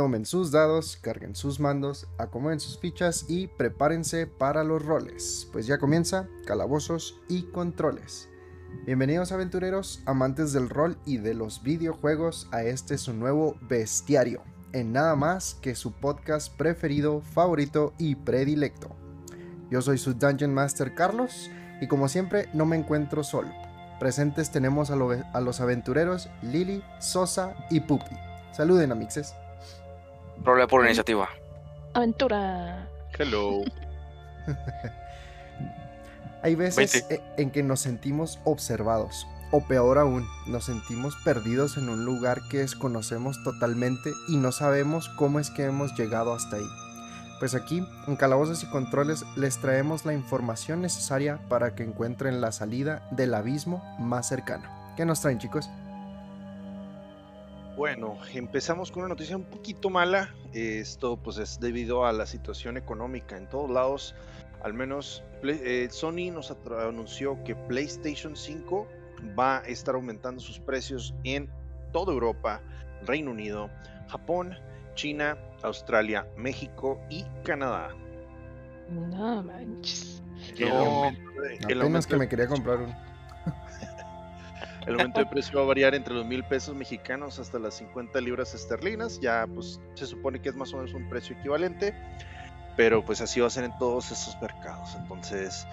Tomen sus dados, carguen sus mandos, acomoden sus fichas y prepárense para los roles, pues ya comienza Calabozos y Controles. Bienvenidos aventureros, amantes del rol y de los videojuegos a este su nuevo bestiario, en nada más que su podcast preferido, favorito y predilecto. Yo soy su Dungeon Master Carlos y como siempre no me encuentro solo. Presentes tenemos a, los aventureros Lili, Sosa y Pupi. Saluden amixes. Problema por iniciativa. Aventura. Hello. Hay veces e, en que nos sentimos observados, o peor aún, nos sentimos perdidos en un lugar que desconocemos totalmente y no sabemos cómo es que hemos llegado hasta ahí. Pues aquí, en Calabozos y Controles, les traemos la información necesaria para que encuentren la salida del abismo más cercano. ¿Qué nos traen, chicos? Bueno, empezamos con una noticia un poquito mala. Esto pues es debido a la situación económica en todos lados. Al menos eh, Sony nos anunció que PlayStation 5 va a estar aumentando sus precios en toda Europa, Reino Unido, Japón, China, Australia, México y Canadá. No manches. El apenas que me quería comprar un. El aumento de precio va a variar entre los mil pesos mexicanos hasta las 50 libras esterlinas. Ya, pues, se supone que es más o menos un precio equivalente. Pero, pues, así va a ser en todos esos mercados. Entonces,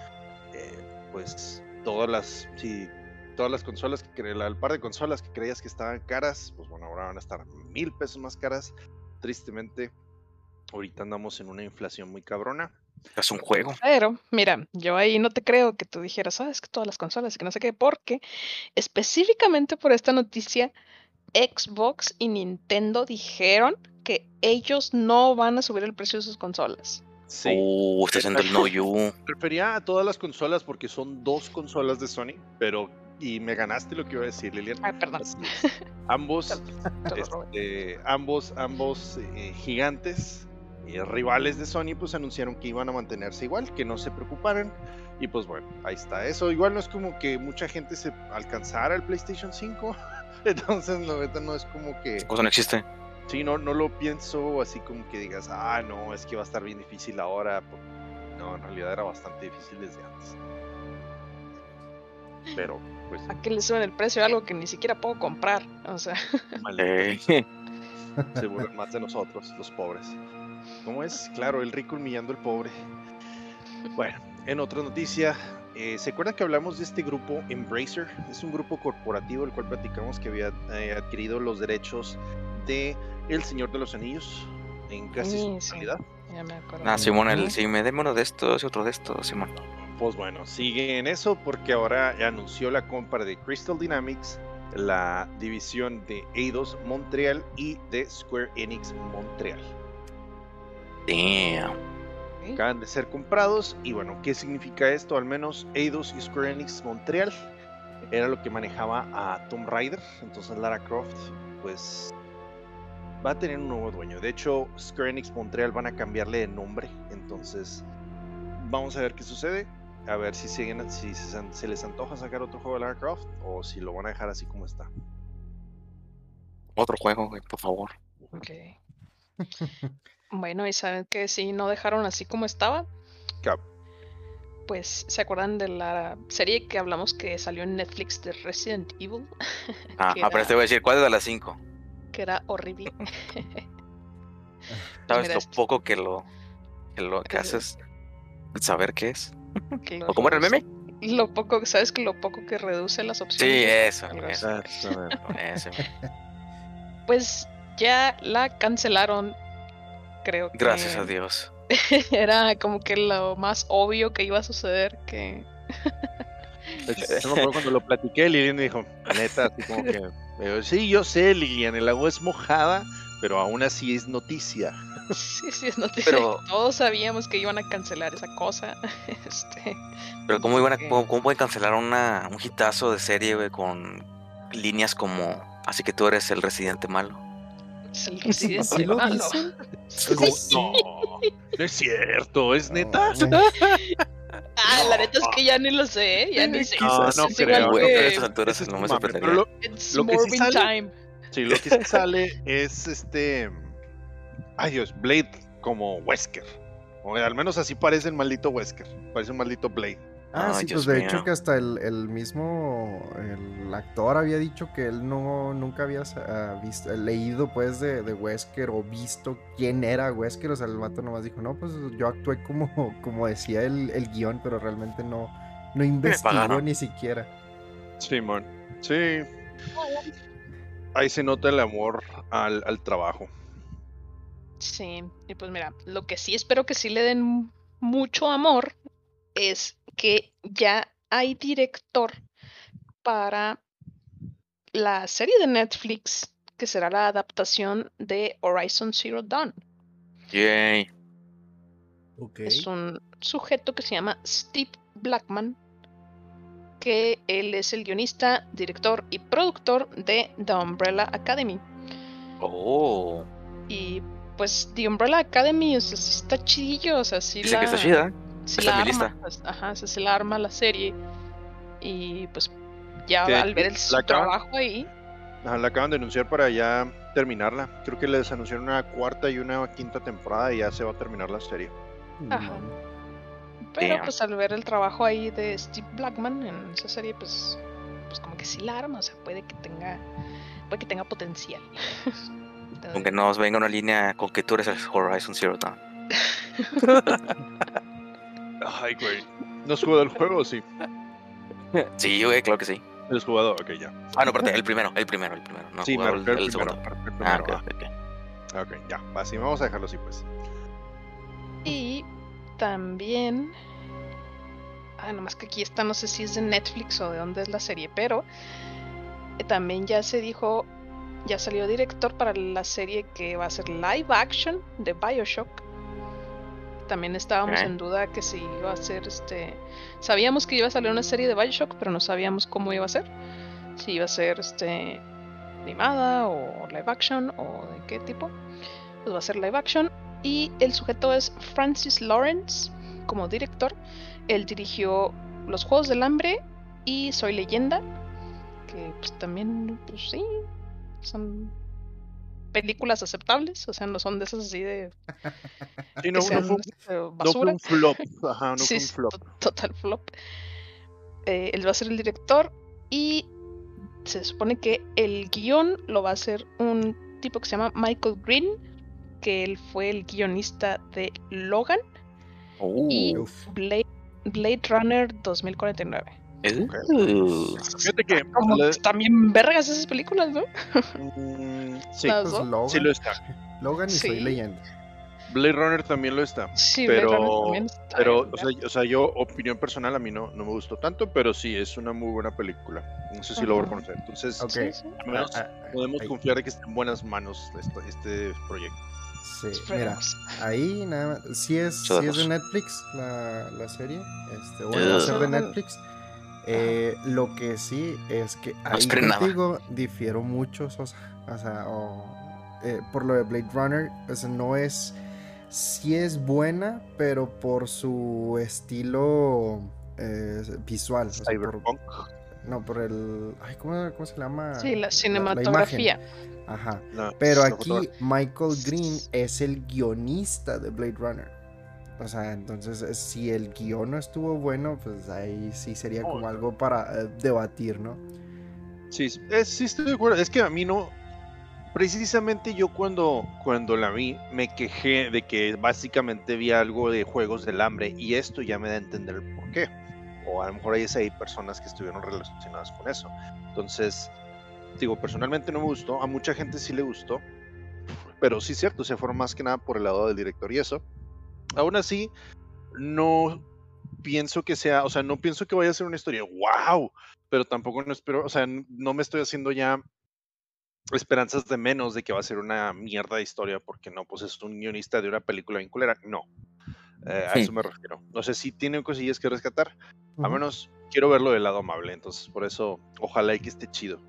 eh, pues, todas las, sí, todas las consolas, que el par de consolas que creías que estaban caras, pues, bueno, ahora van a estar mil pesos más caras. Tristemente, ahorita andamos en una inflación muy cabrona. Es un juego. Pero, mira, yo ahí no te creo que tú dijeras, sabes que todas las consolas y que no sé qué, porque específicamente por esta noticia, Xbox y Nintendo dijeron que ellos no van a subir el precio de sus consolas. Sí. Uh, está haciendo el no you. Prefería a todas las consolas porque son dos consolas de Sony, pero y me ganaste lo que iba a decir, Lilian. Ay, perdón. Ambos, este, ambos, ambos eh, gigantes y rivales de Sony pues anunciaron que iban a mantenerse igual, que no se preocuparan. Y pues bueno, ahí está. Eso igual no es como que mucha gente se alcanzara el PlayStation 5. Entonces, la verdad no es como que... cosa no existe. Sí, no, no lo pienso así como que digas, ah, no, es que va a estar bien difícil ahora. No, en realidad era bastante difícil desde antes. Pero, pues... ¿A qué le suben el precio algo que ni siquiera puedo comprar? O sea... Vale. Se burlan más de nosotros, los pobres. ¿Cómo es? Claro, el rico humillando al pobre. Bueno, en otra noticia, eh, ¿se acuerdan que hablamos de este grupo Embracer? Es un grupo corporativo el cual platicamos que había eh, adquirido los derechos de El Señor de los Anillos en casi su totalidad. Ya me acuerdo. Ah, Simón, el, sí, me uno de estos y otro de estos, Simón. Pues bueno, sigue en eso porque ahora anunció la compra de Crystal Dynamics, la división de Eidos Montreal y de Square Enix Montreal. Damn. Acaban de ser comprados. Y bueno, ¿qué significa esto? Al menos Eidos y Square Enix Montreal era lo que manejaba a Tomb Raider. Entonces Lara Croft, pues va a tener un nuevo dueño. De hecho, Square Enix Montreal van a cambiarle de nombre. Entonces, vamos a ver qué sucede. A ver si, siguen, si se, les antoja sacar otro juego de Lara Croft o si lo van a dejar así como está. Otro juego, por favor. Ok. Bueno, y saben que si no dejaron así como estaba. Pues, ¿se acuerdan de la serie que hablamos que salió en Netflix de Resident Evil? Ah, pero te voy a decir, ¿cuál es de las cinco? Que era horrible. ¿Sabes lo poco que lo que lo que haces? Saber qué es. ¿O cómo era el meme? Lo poco, ¿sabes que lo poco que reduce las opciones? Sí, eso. eso. Pues ya la cancelaron creo que. Gracias a Dios. Era como que lo más obvio que iba a suceder que. Yo me cuando lo platiqué, Lilian me dijo, neta, así como que. Sí, yo sé, Lilian, el agua es mojada, pero aún así es noticia. Sí, sí, es noticia. Pero... Todos sabíamos que iban a cancelar esa cosa. Este... Pero, ¿cómo, iban a, cómo, pueden cancelar una, un hitazo de serie, con líneas como. Así que tú eres el residente malo? El residente lo malo. No, no es cierto, ¿es neta? Ah, la neta es que ya ni lo sé, ¿eh? ya ni sé. No, no creo. Güey, a estas alturas no me sorprendería. Lo, lo que sí sale, sí, lo que sí sale es este Ay Dios, Blade como Wesker. O al menos así parece el maldito Wesker. Parece un maldito Blade. Ah, sí, Dios pues de hecho que hasta el, el mismo el actor había dicho que él no nunca había ah, visto, leído pues de, de Wesker o visto quién era Wesker, o sea, el vato nomás dijo, no, pues yo actué como, como decía el, el guion, pero realmente no, no investigó ni siquiera. Simón. Sí. Ahí se nota el amor al, al trabajo. Sí, y pues mira, lo que sí espero que sí le den mucho amor es que ya hay director para la serie de Netflix que será la adaptación de Horizon Zero Dawn. Yay. Ok. Es un sujeto que se llama Steve Blackman, que él es el guionista, director y productor de The Umbrella Academy. Oh. Y pues The Umbrella Academy, o sea, sí está chidillo, o sea, sí Dice que está chida. Está la arma, pues, ajá, o sea, sí la arma la serie. Y pues ya al ver el la acaban- trabajo ahí, Ajá, la acaban de anunciar para ya terminarla. Creo que les anunciaron una cuarta y una quinta temporada y ya se va a terminar la serie. Ajá. Pero Damn. pues al ver el trabajo ahí de Steve Blackman en esa serie, pues, pues como que sí la arma, o sea, puede que tenga, puede que tenga potencial. Aunque nos venga una línea con que tú eres el Horizon Zero Dawn. Ay, güey. ¿No has jugado el juego o sí? Sí, güey, claro que sí. ¿Has jugado? Ok, ya. Ah, no, espérate, el primero, el primero, el primero. No, sí, me el, el primero. segundo. Ah, primero, ok, ok, ok. ah. Ok, ya. Así vamos a dejarlo así, pues. Y también. Ah, nomás que aquí está, no sé si es de Netflix o de dónde es la serie, pero eh, también ya se dijo, ya salió director para la serie que va a ser live action de Bioshock. También estábamos en duda que si iba a ser este. Sabíamos que iba a salir una serie de Bioshock, pero no sabíamos cómo iba a ser. Si iba a ser este animada o live action o de qué tipo. Pues va a ser live action. Y el sujeto es Francis Lawrence como director. Él dirigió Los Juegos del Hambre y Soy Leyenda. Que pues también, pues sí, son películas aceptables. O sea, no son de esas así de Sí, no, sean, fue, un- este, no fue basura. un flop. Ajá, no Sí, fue un sí, flop. to- total flop. Eh, él va a ser el director y se supone que el guion lo va a hacer un tipo que se llama Michael Green, que él fue el guionista de Logan y Uh, Uf. Blade, Blade Runner 2049. Uh. Fíjate que. La- están bien vergas esas películas, ¿no? mm, sí, Pues. Logan, sí lo está. Logan y Sí. soy leyenda. Blade Runner también lo está. Sí, Pero- Blade Runner también está Pero, bien o sea, verga. o sea, yo, opinión personal, a mí no, no me gustó tanto, pero sí, es una muy buena película. No sé si lo voy a Ajá. reconocer. Entonces, Ok. Sí, sí. al menos Ah, ah, podemos ahí. confiar de que está en buenas manos este, este proyecto. Sí, mira, ahí nada más. Si es, sí es de. Netflix la, la serie. Este, bueno, va a ser de. Netflix. Eh, lo que sí es que ahí contigo difiero mucho. O sea, o, eh, por lo de Blade Runner, o sea, no es. Sí es buena, pero por su estilo eh, visual. o sea, por- Cyberpunk. no, por el. Ay, ¿cómo, cómo se llama? Sí, la cinematografía. Ajá. Pero aquí. Michael Green es el guionista de Blade Runner. O sea, entonces eh, si el guion no estuvo bueno, pues ahí sí sería Oh. como algo para eh, debatir, ¿no? Sí, es- sí estoy de acuerdo. Es que a mí no. Precisamente yo cuando, cuando la vi me quejé de que básicamente vi algo de Juegos del Hambre y esto ya me da a entender el por qué. O a lo mejor hay, hay personas que estuvieron relacionadas con eso. Entonces, digo, personalmente no me gustó. A mucha gente sí le gustó. Pero sí es cierto, se fueron más que nada por el lado del director y eso. Aún así, no pienso que sea, o sea, no pienso que vaya a ser una historia wow, pero tampoco no espero, o sea, no me estoy haciendo ya esperanzas de menos de que va a ser una mierda de historia, porque no, pues es un guionista de una película vinculera, no. Eh, a eso me refiero. No sé si tiene cosillas que rescatar, a menos quiero verlo del lado amable, entonces por eso ojalá y que esté chido.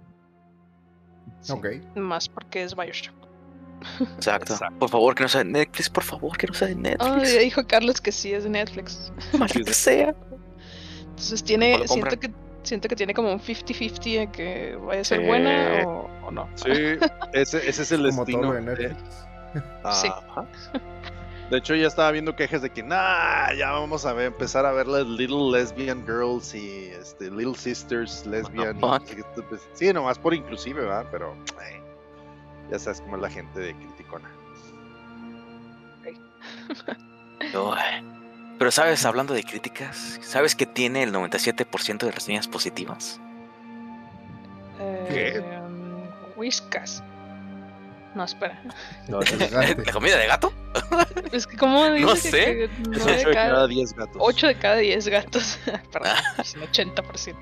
Sí, Ok. Más porque es Bioshock. Exacto. Exacto. Por favor, que no sea de Netflix, por favor, que no sea de Netflix. ya dijo Carlos que sí es de Netflix. Maldita sea. Entonces tiene, siento que siento que tiene como un 50-50 en que vaya a ser Sí. buena o, o no. Sí, ese, ese es el Como destino. de de- Netflix. Sí. Ajá. De hecho, ya estaba viendo quejas de que, nah, ya vamos a ver, empezar a ver las Little Lesbian Girls y este, Little Sisters Lesbian. y no sé qué, pues, sí, nomás por inclusive, ¿verdad? Pero, eh, ya sabes cómo es la gente de criticona. Uy. Pero sabes, hablando de críticas, ¿sabes que tiene el 97% de reseñas positivas? ¿Qué? Eh, Whiskas. No, espera. No. ¿La comida de gato? Es que, ¿cómo dice No sé. que Es nueve 8 de cada cada, 10 gatos. 8 de cada 10 gatos. Perdón, es un 80%.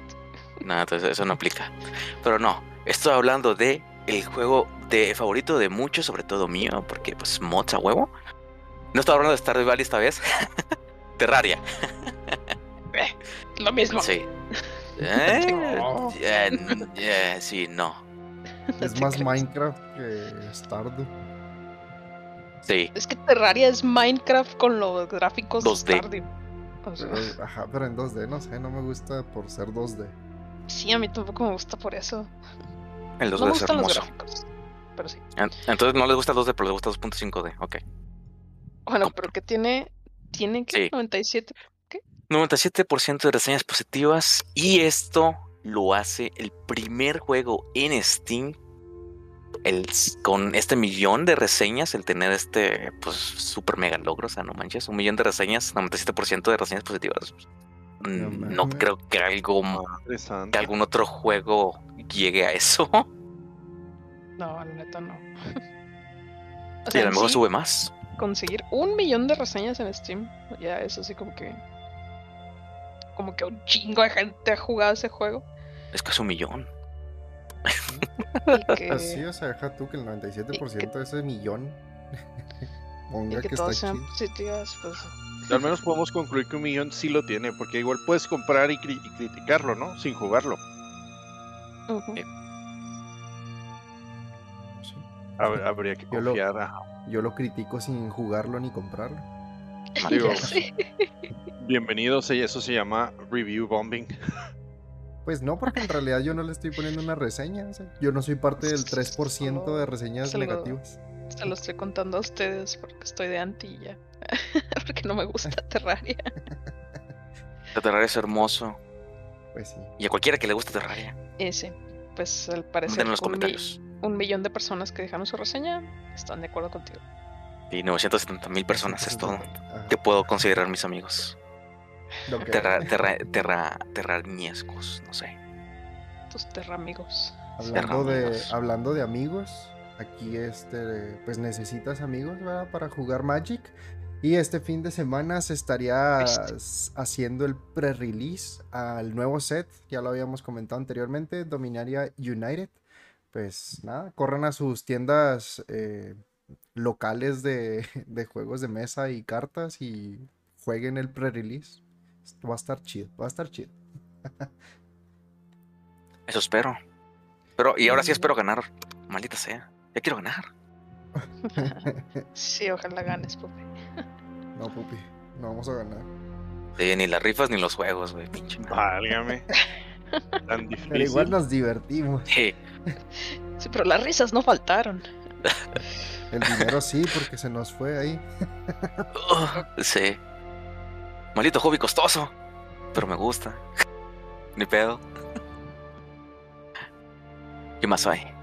No, entonces eso no aplica. Pero no, estoy hablando de el juego de favorito de muchos, sobre todo mío, porque pues mods a huevo. No estoy hablando de Stardew Valley esta vez. Terraria. Lo mismo. Sí. Eh, No. eh, eh, sí, no. Es más. Minecraft que Stardew. Sí. Es que Terraria es Minecraft con los gráficos 2D. de Stardew. O sea, Pero, ajá, pero en 2D, no sé, no me gusta por ser 2D. sí, a mí tampoco me gusta por eso. El 2D no es gustan los hermoso. gráficos. Pero sí. En- Entonces no les gusta el 2D, pero les gusta 2.5D. Ok. Bueno, pero que tiene. ¿Tiene que Sí. 97? 97% de reseñas positivas y esto lo hace el primer juego en Steam el, con este millón de reseñas, el tener este pues super mega logro, o sea, no manches, un millón de reseñas, 97% de reseñas positivas. Mm, No No, mames. creo que algo que algún otro juego llegue a eso. No, la neta no. O y sea, a lo mejor sí, sube más. conseguir un millón de reseñas en Steam, ya es así como que. Como que un chingo de gente ha jugado ese juego. Es casi un millón. Y que, Pues sí, o sea, deja tú que el 97% de ese millón y ponga que que está todas sean positivas, pues. Al menos podemos concluir que un millón sí lo tiene, porque igual puedes comprar y, cri- y criticarlo, ¿no? Sin jugarlo. Eh, Sí. Hab- Habría que Yo lo- confiar. Yo lo critico sin jugarlo ni comprarlo. Digo, Ya sé. bienvenidos, eso se llama review bombing. Pues no, porque en realidad yo no le estoy poniendo una reseña. o sea, yo no soy parte del 3% de reseñas Se lo- negativas. Se lo estoy contando a ustedes porque estoy de anti y ya. porque no me gusta Terraria. Terraria es hermoso. Pues sí. Y a cualquiera que le guste Terraria, Ese. Pues al parecer en los un, mi- comentarios. un millón de personas que dejaron su reseña están de acuerdo contigo. Y 970 mil personas es todo. Ajá. que puedo considerar mis amigos. Que- Terra, terra, terra, terraniescos, no sé. Tus terramigos. hablando, de, amigos. hablando de amigos, aquí este, pues necesitas amigos, ¿verdad? Para jugar Magic. Y este fin de semana se estaría haciendo el pre-release al nuevo set, ya lo habíamos comentado anteriormente, Dominaria United. Pues nada, corran a sus tiendas eh, locales de, de juegos de mesa y cartas y jueguen el pre-release. Va a estar chido, va a estar chido. Eso espero. Pero, y ahora sí espero ganar. Maldita sea. Ya quiero ganar. Sí, ojalá ganes, Pupi. No, pupi, no vamos a ganar. Sí, ni las rifas ni los juegos, güey. Pinche. Válgame. Tan difícil. Pero igual nos divertimos. Sí. Sí, pero las risas no faltaron. El dinero sí, porque se nos fue ahí. Sí. Maldito hobby costoso. Pero me gusta. Ni pedo. ¿Qué más hay?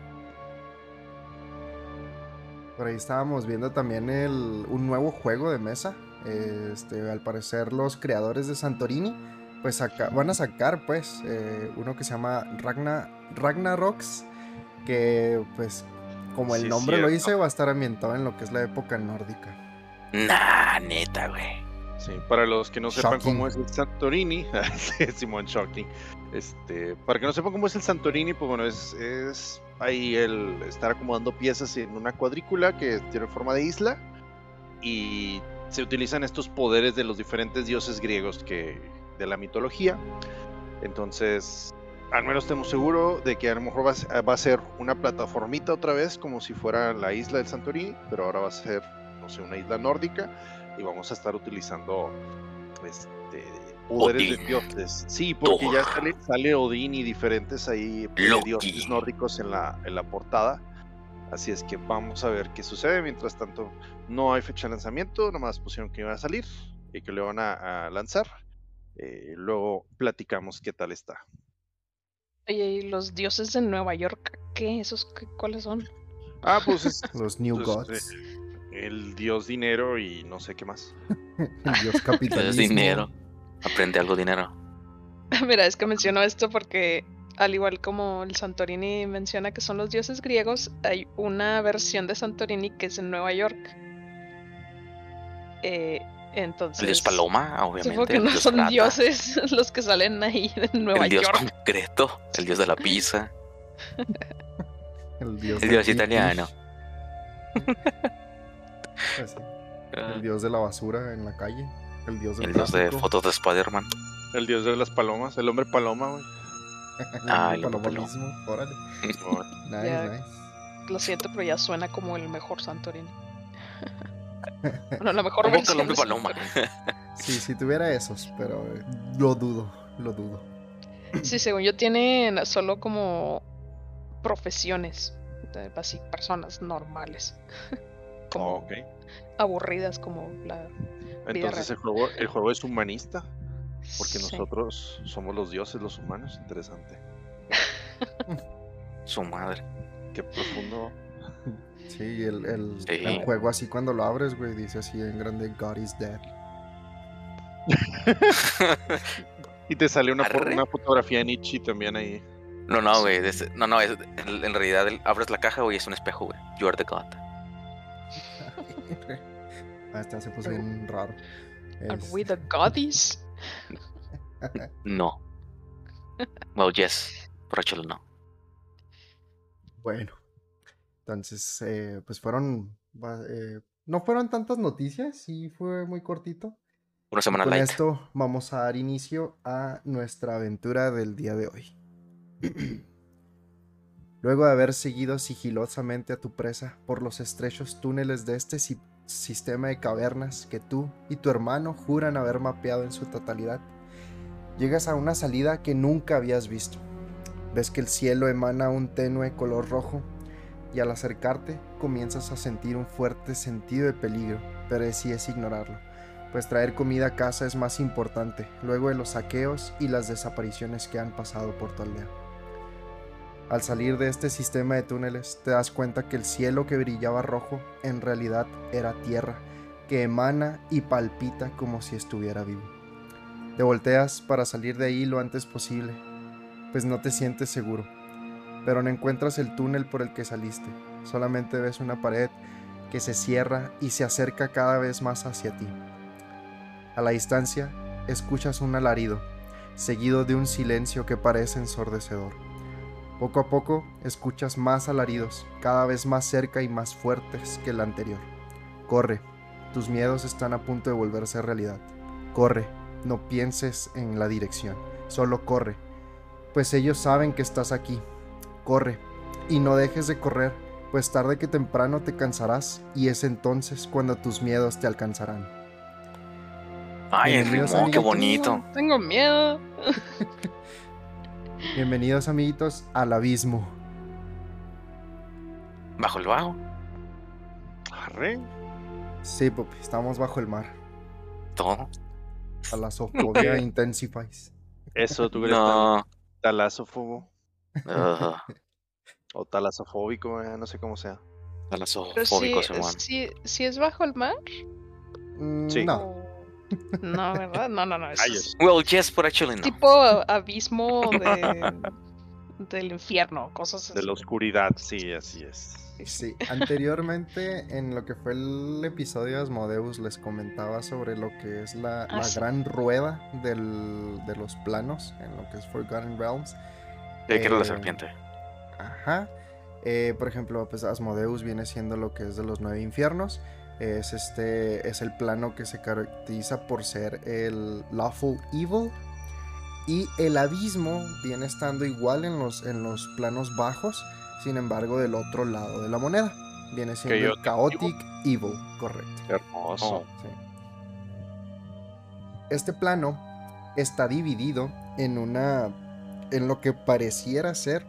Por ahí estábamos viendo también el, un nuevo juego de mesa. Este, al parecer los creadores de Santorini pues saca- van a sacar pues eh, uno que se llama Ragna, Ragnaroks que pues como el Sí, nombre lo dice va a estar ambientado en lo que es la época nórdica. Nah, neta, güey. Sí, para los que no sepan Shocking. cómo es el Santorini, Simón Shocking. Este, para que no sepan cómo es el Santorini, pues bueno, es, es ahí el estar acomodando piezas en una cuadrícula que tiene forma de isla y se utilizan estos poderes de los diferentes dioses griegos que de la mitología. Entonces, al menos estemos seguros de que a lo mejor va a, ser- va a ser una plataformita otra vez, como si fuera la isla del Santorini, pero ahora va a ser, no sé, una isla nórdica y vamos a estar utilizando este, poderes de dioses. Sí, porque ya sale, sale Odín y diferentes ahí eh, Loki. dioses nórdicos en la, en la portada. Así es que vamos a ver qué sucede. Mientras tanto, no hay fecha de lanzamiento, nomás pusieron que iba a salir y que le van a, a lanzar. Eh, luego platicamos qué tal está. Oye, ¿y los dioses de Nueva York? ¿Qué? ¿Esos qué- cuáles son? Ah, pues es Los New Pues, Gods. el dios dinero y no sé qué más. El dios capitalismo. dinero. Aprende algo dinero. Mira, es que menciono esto porque al igual como el Santorini menciona que son los dioses griegos, hay una versión de Santorini que es en Nueva York. Eh, entonces. El dios Paloma, obviamente. Supongo que el no dios son Rata, dioses los que salen ahí en Nueva El dios York. concreto. El dios de la pizza. El dios, El dios italiano. Pues sí, El dios de la basura en la calle. El dios del El dios de fotos de Spider-Man. El dios de las palomas, el hombre paloma, güey. El Ah, el hombre palomonismo. Órale. Nice, Ya. nice. Lo siento, pero ya suena como el mejor Santorini. Bueno, la mejor versión al hombre paloma. Sí, si tuviera esos, pero eh, lo dudo, lo dudo. Sí, según yo tienen solo como profesiones, así, personas normales, como Ok. aburridas como la... Entonces el juego, el juego es humanista, porque Sí. nosotros somos los dioses, los humanos. Interesante. Su madre. Qué profundo. Sí, el, el, Sí. el juego así cuando lo abres, güey, dice así en grande, God is dead. Y te sale una, una fotografía de Nietzsche también ahí. No, no, güey. No, no, es- en, en realidad el- abres la caja, güey, es un espejo, güey. You are the god. ah, este se puso bien raro. Are Es- we the goddess? No. Well, yes. But actually no. Bueno, entonces, eh, pues fueron, eh, no fueron tantas noticias, sí fue muy cortito. Una semana Con light. esto vamos a dar inicio a nuestra aventura del día de hoy. Luego de haber seguido sigilosamente a tu presa por los estrechos túneles de este sistema de cavernas que tú y tu hermano juran haber mapeado en su totalidad, llegas a una salida que nunca habías visto. Ves que el cielo emana un tenue color rojo y al acercarte comienzas a sentir un fuerte sentido de peligro, pero decides ignorarlo pues traer comida a casa es más importante, luego de los saqueos y las desapariciones que han pasado por tu aldea. Al salir de este sistema de túneles, te das cuenta que el cielo que brillaba rojo en realidad era tierra, que emana y palpita como si estuviera vivo. Te volteas para salir de ahí lo antes posible, pues no te sientes seguro, pero no encuentras el túnel por el que saliste, solamente ves una pared que se cierra y se acerca cada vez más hacia ti. A la distancia, escuchas un alarido, seguido de un silencio que parece ensordecedor. Poco a poco, escuchas más alaridos, cada vez más cerca y más fuertes que el anterior. Corre, tus miedos están a punto de volverse realidad. Corre, no pienses en la dirección, solo corre, pues ellos saben que estás aquí. Corre, y no dejes de correr, pues tarde que temprano te cansarás y es entonces cuando tus miedos te alcanzarán. Ay, el ritmo, qué bonito. Tengo miedo. Bienvenidos amiguitos al abismo. Bajo el bajo. Arre. Sí, papi, estamos bajo el mar. Todo. Talasofobia intensifies. Eso, tú eres No. tal- talasófobo Ugh, o talasofóbico, eh, no sé cómo sea. Talasofóbico, Simón. sí, sí es bajo el mar. Mm, Sí. No, No, ¿verdad? No, no, no. Es. Well, yes, but actually no. tipo abismo de, del infierno, cosas así. De la oscuridad, sí, así es. sí. Anteriormente, en lo que fue el episodio de Asmodeus, les comentaba sobre lo que es la, Ah, la sí. gran rueda del- de los planos, en lo que es Forgotten Realms. Sí, que era la eh, serpiente. Ajá. Eh, por ejemplo, pues Asmodeus viene siendo lo que es de los nueve infiernos. Es este. Es el plano que se caracteriza por ser el Lawful Evil. Y el abismo viene estando igual en los, en los planos bajos. Sin embargo, del otro lado de la moneda. Viene siendo el Chaotic Evil, correcto. Hermoso. Oh. Sí. Este plano está dividido en una. en lo que pareciera ser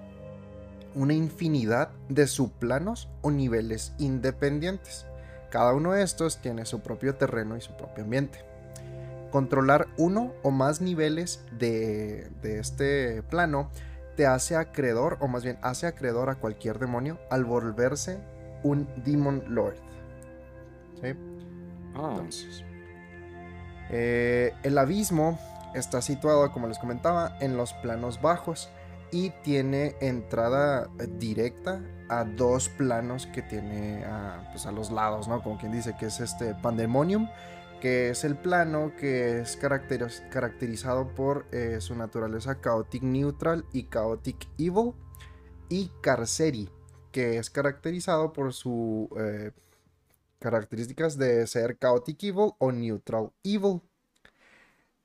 una infinidad de subplanos o niveles independientes. Cada uno de estos tiene su propio terreno y su propio ambiente. Controlar uno o más niveles de, de este plano te hace acreedor, o más bien hace acreedor a cualquier demonio al volverse un Demon Lord. ¿Sí? Ah, Entonces, eh, el abismo está situado, como les comentaba, en los planos bajos y tiene entrada eh, directa a dos planos que tiene a, pues, a los lados, ¿no? Como quien dice que es este Pandemonium, que es el plano que es caracteriz- caracterizado por eh, su naturaleza Chaotic Neutral y Chaotic Evil, y Carceri, que es caracterizado por su eh, características de ser Chaotic Evil o Neutral Evil.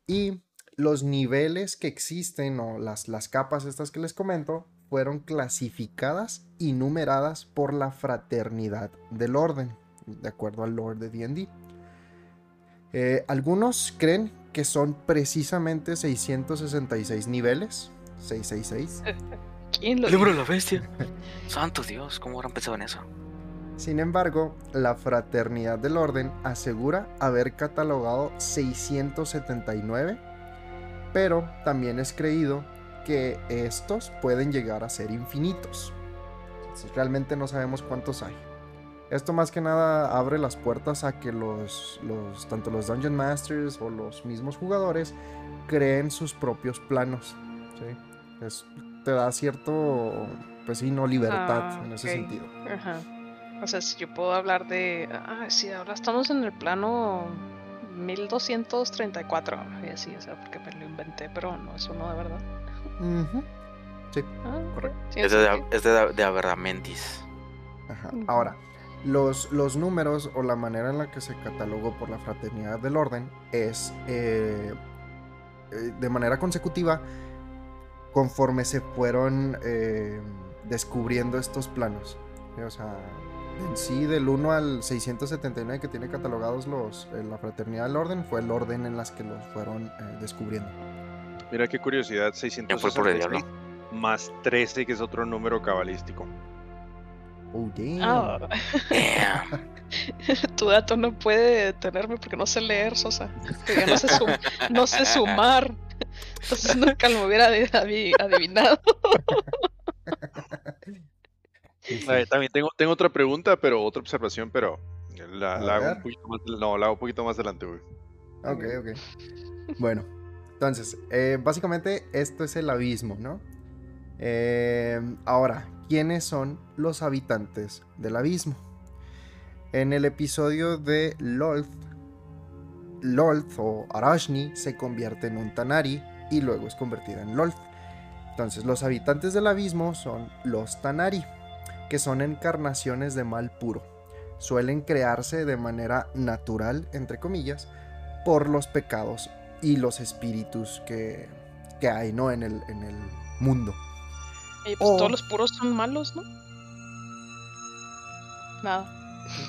Y los niveles que existen o las, las capas estas que les comento fueron clasificadas y numeradas por la fraternidad del orden, de acuerdo al lore de D&D. Eh, algunos creen que son precisamente 666 niveles, 666. ¿Quién lo El libro de la bestia. Santo Dios, ¿cómo habrán pensado en eso? Sin embargo, la Fraternidad del Orden asegura haber catalogado 679, pero también es creído que estos pueden llegar a ser infinitos. Entonces, realmente no sabemos cuántos hay. Esto más que nada abre las puertas a que los, los tanto los Dungeon Masters o los mismos jugadores creen sus propios planos. ¿sí? Es- te da cierto, pues sí, no libertad Ah, en ese sentido. Ajá. O sea, si yo puedo hablar de. Ah, sí, ahora estamos en el plano 1234. Y así, o sea, porque me lo inventé, pero no es uno de verdad. Ujú. Ah, Correcto. sí, Es sí, de, sí. es de, de Aberramentis. Ajá. Ahora, los, los números o la manera en la que se catalogó por la Fraternidad del Orden es eh, eh, de manera consecutiva conforme se fueron eh, descubriendo estos planos. O sea, sí del 1 al 679 que tiene catalogados los, eh, la Fraternidad del Orden fue el orden en las que los fueron eh, descubriendo. Mira qué curiosidad, ¿Quién fue el pobre 666 diablo? más 13, que es otro número cabalístico. Oh, damn. Ah, Damn. tu dato no puede detenerme porque no sé leer, Sosa. No sé, sum- no sé sumar. Entonces nunca lo hubiera adi- adi- adivinado. Eh, también tengo, tengo otra pregunta, pero otra observación, pero la, hago un poquito más, no, la hago un poquito más adelante, güey. Ok, ok. Bueno, entonces, eh, básicamente esto es el abismo, ¿no? Eh, ahora, ¿quiénes son los habitantes del abismo? En el episodio de Lolth, Lolth o Arashni se convierte en un Tanari y luego es convertida en Lolth. Entonces, los habitantes del abismo son los Tanari, que son encarnaciones de mal puro. Suelen crearse de manera natural, entre comillas, por los pecados y los espíritus que, que hay, ¿no? En el, en el mundo. Y pues todos los puros son malos, ¿no? Nada.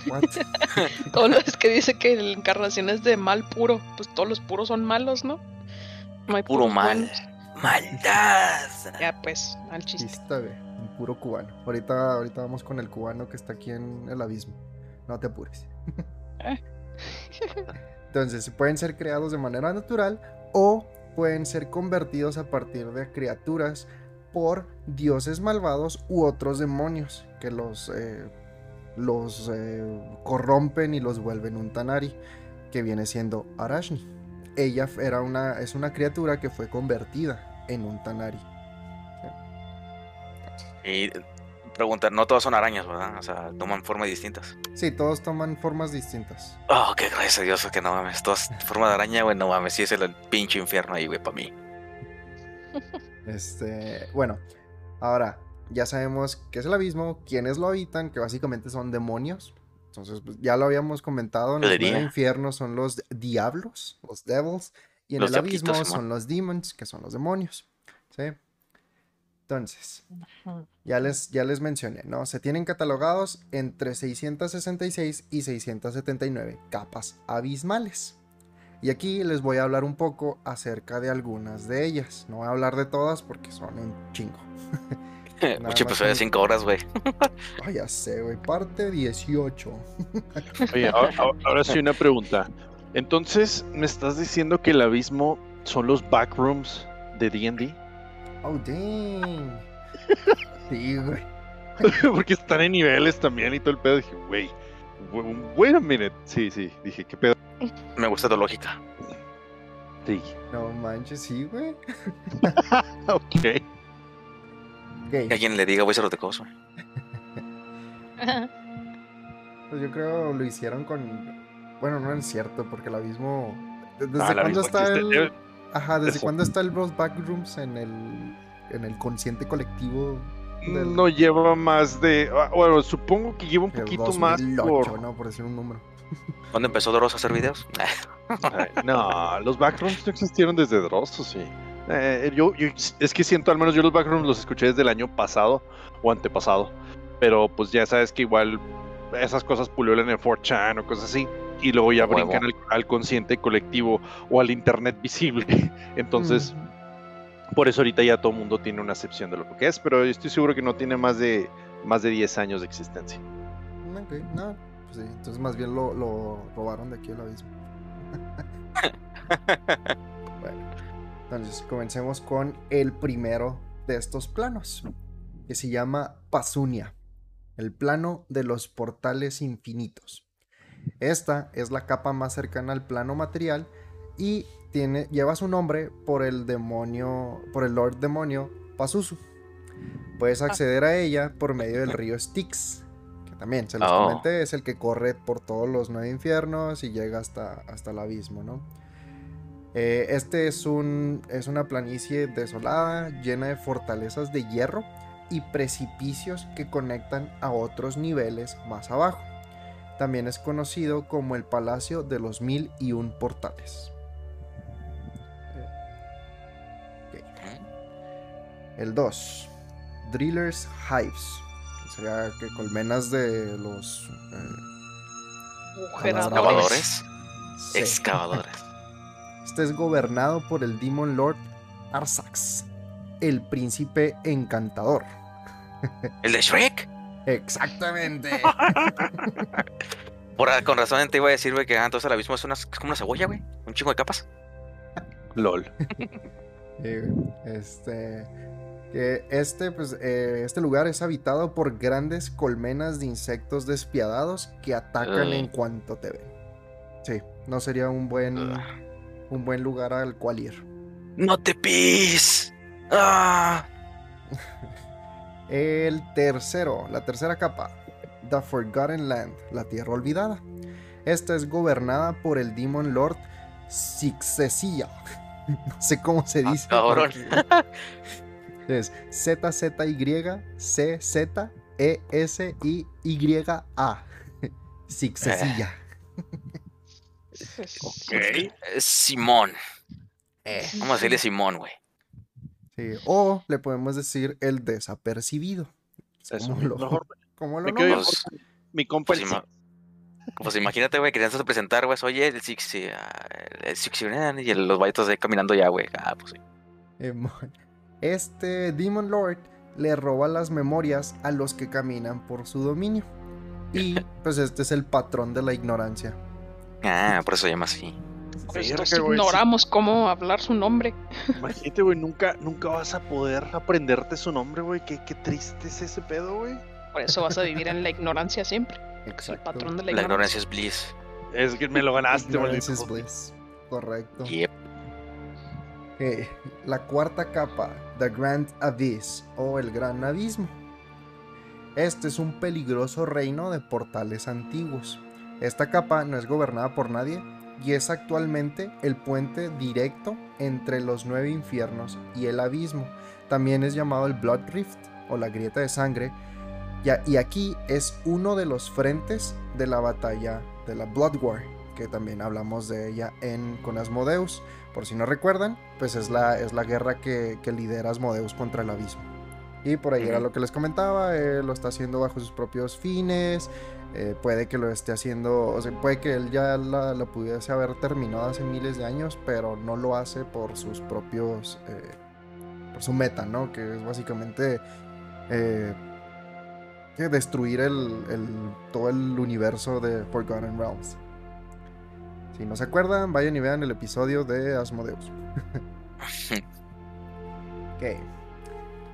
What? Todo lo es que dice que la encarnación es de mal puro. Pues todos los puros son malos, ¿no? No hay Puro mal. buenos. Maldad. Ya, pues, al chiste. Güey, un puro cubano. Ahorita, ahorita vamos con el cubano que está aquí en el abismo. No te apures. Eh. Entonces, pueden ser creados de manera natural o pueden ser convertidos a partir de criaturas por dioses malvados u otros demonios que los, eh, los eh, corrompen y los vuelven un Tanari, que viene siendo Arashni. Ella era una, es una criatura que fue convertida en un Tanari. Y pregunta, no todas son arañas, ¿verdad? O sea, toman formas distintas. Sí, todos toman formas distintas. Oh, qué gracias a Dios, que no mames. Todas forma de araña, güey, no mames. Sí es el pinche infierno ahí, güey, para mí. Este, bueno, ahora ya sabemos qué es el abismo, quiénes lo habitan, que básicamente son demonios. Entonces, pues, ya lo habíamos comentado, en el infierno son los diablos, los devils, y en Los el abismo son los demons, que son los demonios. ¿sí? Entonces, ya les, ya les mencioné, ¿no? Se tienen catalogados entre 666 y 679 capas abismales. Y aquí les voy a hablar un poco acerca de algunas de ellas. No voy a hablar de todas porque son un chingo. Nada Mucho episodio de con- 5 horas, güey. Ay, ya sé, güey. Parte 18. Oye, ahora, ahora- ahora sí una pregunta. Entonces, ¿me estás diciendo que el abismo son los backrooms de D&D? Oh, dang. Sí, güey. Porque están en niveles también y todo el pedo. Dije, güey, wait a minute. Sí, sí, dije, ¿qué pedo? Me gusta tu lógica. Sí. No manches, sí, güey. ok. Que Ok, alguien le diga, voy a ser rotecoso. pues yo creo lo hicieron con. Bueno, no es cierto, porque el abismo. ¿Desde Ah, el cuándo abismo está el.? Ajá, ¿desde eso. cuándo está el Bros Backrooms en el. en el consciente colectivo? del- No lleva más de. ah, Bueno, supongo que lleva un poquito más 2008, por. ¿no? Por decir un número. ¿Cuándo empezó Doros a hacer videos? No, los backrooms no existieron desde Dross, ¿o sí. Eh, yo, yo- es que siento, al menos yo los backrooms los escuché desde el año pasado o antepasado. Pero pues ya sabes que igual esas cosas pululan en 4chan o cosas así. Y luego ya Huevo. brincan al, al consciente colectivo o al internet visible. Entonces, Ujú. por eso ahorita ya todo el mundo tiene una acepción de lo que es. Pero yo estoy seguro que no tiene más de, más de 10 años de existencia. Ok, no, pues sí. Entonces más bien lo, lo robaron de aquí el abismo. bueno, entonces comencemos con el primero de estos planos, que se llama Pasunia, el plano de los portales infinitos. Esta es la capa más cercana al plano material y tiene, lleva su nombre por el demonio, por el Lord Demonio Pazuzu. Puedes acceder a ella por medio del río Styx, que también se los Oh. comenté, es el que corre por todos los nueve infiernos y llega hasta, hasta el abismo, ¿no? Eh, este es, un, es una planicie desolada, llena de fortalezas de hierro y precipicios que conectan a otros niveles más abajo. También es conocido como el Palacio de los Mil y Un Portales. El 2. Drillers Hives. que Sería que colmenas de los... eh. Excavadores. sí. Excavadores. Este es gobernado por el Demon Lord Arsax, el príncipe encantador. ¿El de Shrek? Exactamente. Por, con razón te iba a decir, güey, que ah, entonces el abismo es, una, es como una cebolla, güey. Un chingo de capas. LOL. Eh, este, que este, pues, eh, este lugar es habitado por grandes colmenas de insectos despiadados que atacan en cuanto te ven. Sí, no sería un buen, un buen lugar al cual ir. ¡No te pis! ¡Ah! El tercero, la tercera capa, The Forgotten Land, la tierra olvidada. Esta es gobernada por el Demon Lord Sixesilla. No sé cómo se Ah, dice. cabrón. Es Z Z Y C Z E S I Y A. Sixesilla. Eh, Simón. Eh, Vamos a decirle Simón, güey. Sí, O le podemos decir el desapercibido. Eso, ¿Cómo lo, mejor cómo lo con mi compa Pues, ima- pues imagínate, güey, que te vas a presentar, güey, oye, el Six, eh, el Six, y el- los vatos ahí caminando ya, güey. Ah, pues sí. Este Demon Lord le roba las memorias a los que caminan por su dominio. Y pues este es el patrón de la ignorancia. Ah, por eso se llama así. Pues Verga, nos güey, sí. ignoramos cómo hablar su nombre. Imagínate, güey, nunca, nunca vas a poder aprenderte su nombre, güey. Qué, qué triste es ese pedo, güey. Por eso vas a vivir en la ignorancia siempre. El Exacto. patrón de la, La ignorancia. ignorancia es bliss. Es que me lo ganaste, Ignorance maldito. is bliss. Correcto. Yep. Ok, La cuarta capa, The Grand Abyss o el Gran Abismo. Este es un peligroso reino de portales antiguos. Esta capa no es gobernada por nadie y es actualmente el puente directo entre los nueve infiernos y el abismo. También es llamado el Blood Rift o la grieta de sangre. Y aquí es uno de los frentes de la batalla de la Blood War, que también hablamos de ella en con Asmodeus. Por si no recuerdan, pues es la, es la guerra que, que lidera Asmodeus contra el abismo. Y por ahí era lo que les comentaba, eh, lo está haciendo bajo sus propios fines, eh, puede que lo esté haciendo, o sea, puede que él ya la, la pudiese haber terminado hace miles de años, pero no lo hace por sus propios, eh, por su meta, ¿no? Que es básicamente eh, que destruir el, el- todo el universo de Forgotten Realms. Si no se acuerdan, vayan y vean el episodio de Asmodeus. Ok.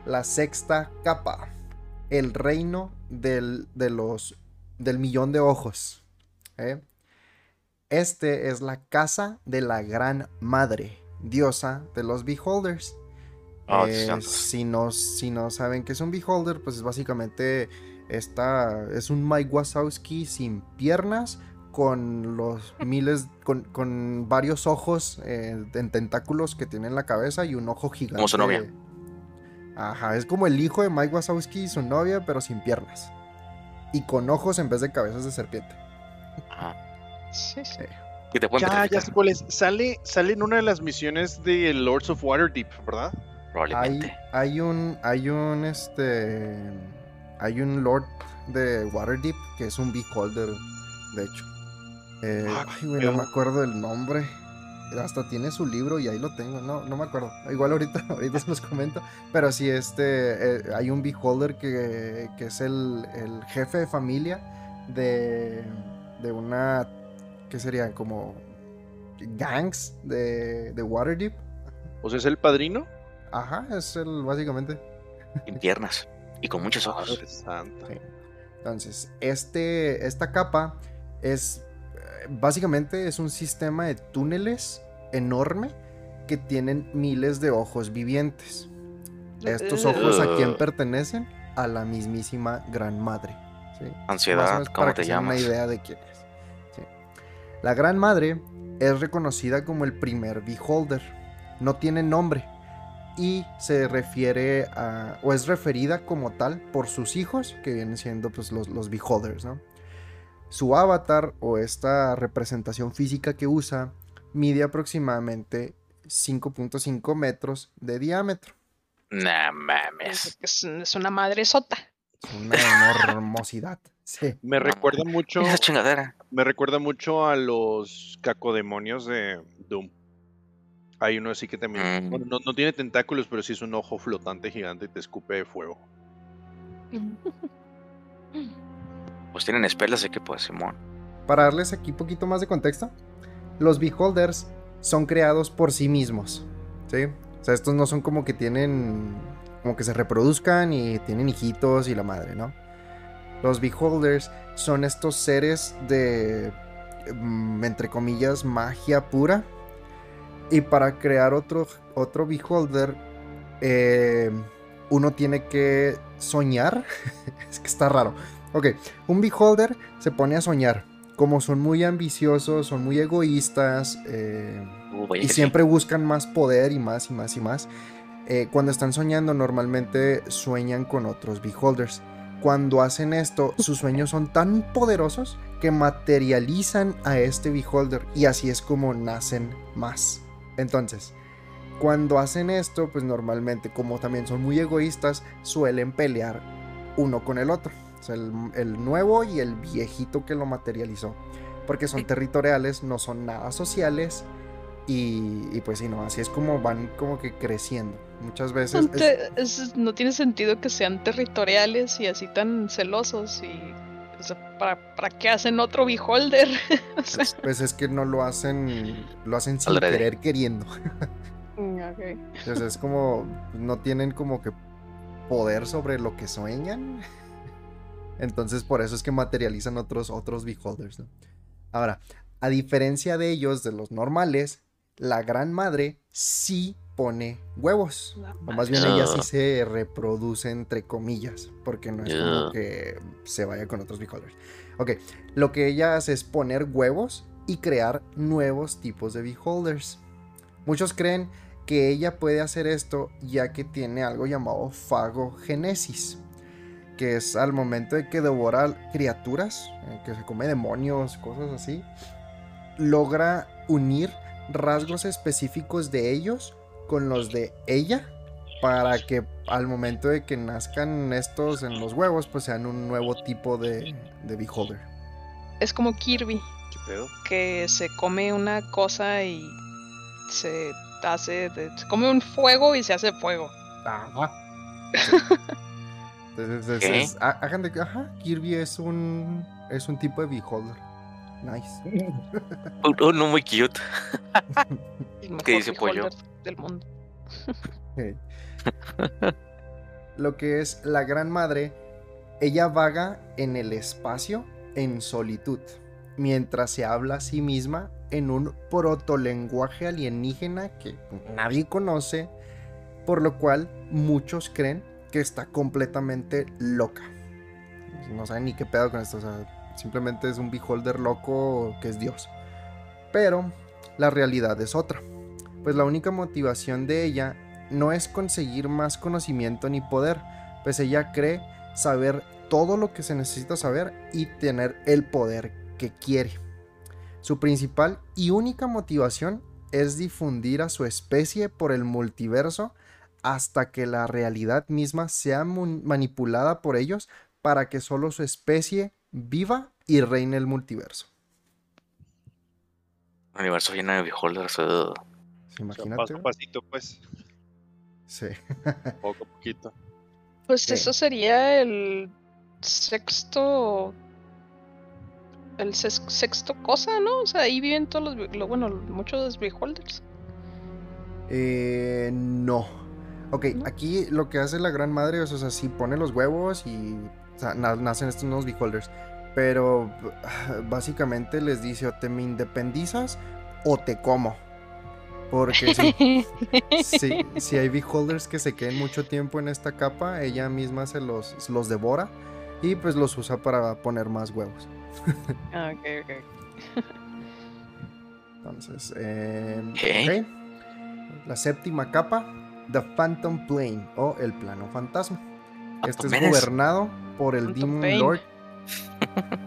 La sexta capa. El reino del, de los, del millón de ojos. ¿eh? Este es la casa de la gran madre, diosa de los beholders. Oh, Eh, si, no, si no saben qué es un beholder, pues es básicamente esta, es un Mike Wazowski sin piernas, con los miles, con, con varios ojos eh, en tentáculos que tiene en la cabeza y un ojo gigante. Como su novia. Ajá, es como el hijo de Mike Wazowski y su novia, pero sin piernas. Y con ojos en vez de cabezas de serpiente. Ajá. Sí, sí. Te pueden Ya, ya sé cuál es. Sale, sale en una de las misiones de Lords of Waterdeep, ¿verdad? Hay, probablemente. hay un, hay un, este, hay un Lord de Waterdeep que es un Beholder, de hecho. Eh, Ah, ay, güey, no me acuerdo del nombre. Hasta tiene su libro y ahí lo tengo. No, no me acuerdo. Igual ahorita, ahorita se los comento. Pero sí, este, eh, hay un Beholder que, que es el, el jefe de familia de, de una, ¿qué sería? Como gangs de, de Waterdeep. O sea, es el padrino. Ajá, es el, básicamente. Sin piernas. Y con muchos ojos. Madre santa. Sí. Entonces, este, esta capa es básicamente es un sistema de túneles enorme que tienen miles de ojos vivientes. Estos ojos a quién pertenecen? A la mismísima Gran Madre. ¿sí? Ansiedad, ¿cómo para te que llamas? Una idea de quién es. Sí. La Gran Madre es reconocida como el primer Beholder. No tiene nombre y se refiere a, o es referida como tal por sus hijos, que vienen siendo pues, los, los Beholders, ¿no? Su avatar o esta representación física que usa mide aproximadamente 5.5 metros de diámetro. Nah, mames. Es, es una madre sota. Es una enormosidad. Sí. Me No, recuerda mucho. Esa chingadera. Me recuerda mucho a los cacodemonios de Doom. Hay uno así que también. Mm. bueno, no, no tiene tentáculos, pero sí es un ojo flotante gigante y te escupe fuego. Pues tienen espelas, así que pues, Simón. Para darles aquí un poquito más de contexto, los beholders son creados por sí mismos, ¿sí? O sea, estos no son como que tienen, como que se reproduzcan y tienen hijitos y la madre, ¿no? Los beholders son estos seres de, mm, entre comillas, magia pura. Y para crear otro, otro beholder, eh, uno tiene que soñar. es que está raro. Ok, un beholder se pone a soñar. Como son muy ambiciosos, son muy egoístas eh, Uh, y sí. siempre buscan más poder y más y más y más. eh, cuando están soñando normalmente sueñan con otros beholders. Cuando hacen esto, sus sueños son tan poderosos que materializan a este beholder y así es como nacen más. Entonces, cuando hacen esto, pues normalmente como también son muy egoístas, suelen pelear uno con el otro. O sea, el, el nuevo y el viejito que lo materializó. Porque son territoriales, no son nada sociales. Y, y pues sí, no, así es como van como que creciendo. Muchas veces... Es- te- es- no tiene sentido que sean territoriales y así tan celosos y o sea, ¿para, para qué hacen otro beholder? O sea, pues, pues es que no lo hacen, lo hacen sin querer queriendo. mm, ok. Entonces es como, no tienen como que poder sobre lo que sueñan. Entonces por eso es que materializan otros, otros beholders. ¿no? Ahora, a diferencia de ellos, de los normales, la gran madre sí pone huevos. O más bien ella sí se reproduce entre comillas, porque no es como que se vaya con otros beholders. Ok, lo que ella hace es poner huevos y crear nuevos tipos de beholders. Muchos creen que ella puede hacer esto ya que tiene algo llamado fagogenesis, que es al momento de que devora criaturas, eh, que se come demonios, cosas así, logra unir rasgos específicos de ellos con los de ella para que al momento de que nazcan estos en los huevos pues sean un nuevo tipo de, de beholder. Es como Kirby, ¿Qué pedo? que se come una cosa y se hace, de- se come un fuego y se hace fuego. Ajá. Entonces, es- hagan de que, ajá, Kirby es un, es un tipo de beholder. Nice. Un- Uno muy cute. ¿Qué dice Pollo? del mundo. Lo que es la Gran Madre, ella vaga en el espacio en solitud, mientras se habla a sí misma en un protolenguaje alienígena que nadie conoce, por lo cual muchos creen que está completamente loca. No saben ni qué pedo con esto, o sea, simplemente es un beholder loco que es Dios. Pero la realidad es otra. Pues la única motivación de ella no es conseguir más conocimiento ni poder, pues ella cree saber todo lo que se necesita saber y tener el poder que quiere. Su principal y única motivación es difundir a su especie por el multiverso hasta que la realidad misma sea manipulada por ellos para que solo su especie viva y reine el multiverso. Un universo lleno de beholders. ugh. O sea, Imagínate. paso a pasito, pues, Sí. Poco a poquito. Pues Sí. eso sería el sexto. El sexto cosa, ¿no? O sea, ahí viven todos los. Lo, bueno, muchos beholders. Eh, no. Ok, ¿No? aquí lo que hace la gran madre, o sea, sí pone los huevos y o sea, na- nacen estos nuevos beholders. Pero básicamente les dice o te me independizas o te como. Porque si, si, si hay beholders que se queden mucho tiempo en esta capa, ella misma se los, los devora y pues los usa para poner más huevos. Ah, ok, ok. Entonces, eh, Ok. ok. La séptima capa, The Phantom Plane o el plano fantasma. Este es Menes. gobernado por el Phantom Demon Pain. Lord.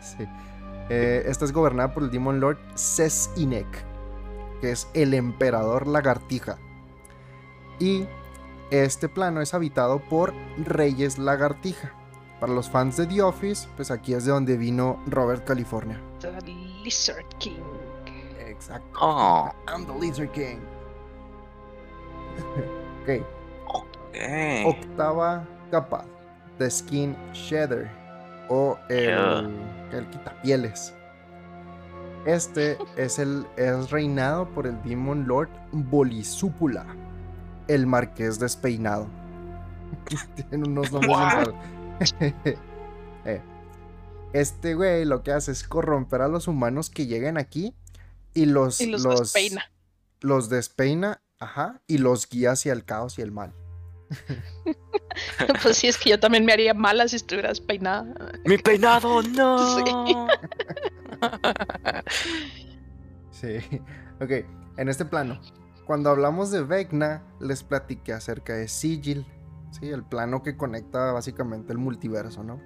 sí. Eh, esta es gobernada por el Demon Lord Sesinek, que es el emperador lagartija. Y este plano es habitado por reyes lagartija. Para los fans de The Office, pues aquí es de donde vino Robert California. The Lizard King. Exacto. Oh, I'm the Lizard King. Ok. ok. Octava capa. The Skin Shedder. O el, el quitapieles. Este es el es reinado por el Demon Lord Bolisúpula. El Marqués Despeinado. Tienen unos nombres. Eh, Este güey lo que hace es corromper a los humanos que lleguen aquí y los, Y los, los despeina. los despeina, ajá, y los guía hacia el caos y el mal. pues sí, es que yo también me haría mala si estuvieras peinada. Mi peinado, no. Sí. Sí. Ok, en este plano, cuando hablamos de Vecna, les platiqué acerca de Sigil, ¿sí? El plano que conecta básicamente el multiverso, ¿no?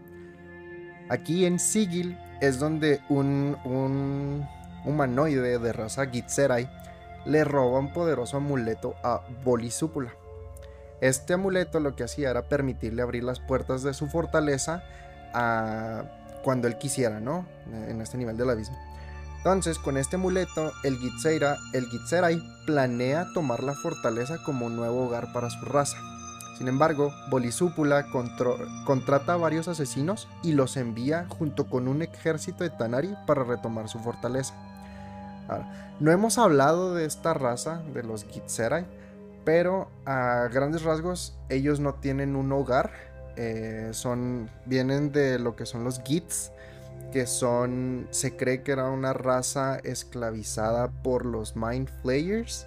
Aquí en Sigil es donde un, un humanoide de raza Gitzerai le roba un poderoso amuleto a Bolisúpula. Este amuleto lo que hacía era permitirle abrir las puertas de su fortaleza a cuando él quisiera, ¿no? En este nivel del abismo. Entonces, con este amuleto, el Gitzeira, el Gitzerai planea tomar la fortaleza como un nuevo hogar para su raza. Sin embargo, Bolisúpula contrata a varios asesinos y los envía junto con un ejército de Tanari para retomar su fortaleza. Ahora, no hemos hablado de esta raza, de los Gitzerai, pero a grandes rasgos ellos no tienen un hogar, eh, son, vienen de lo que son los Gits, que son, se cree que era una raza esclavizada por los Mind Flayers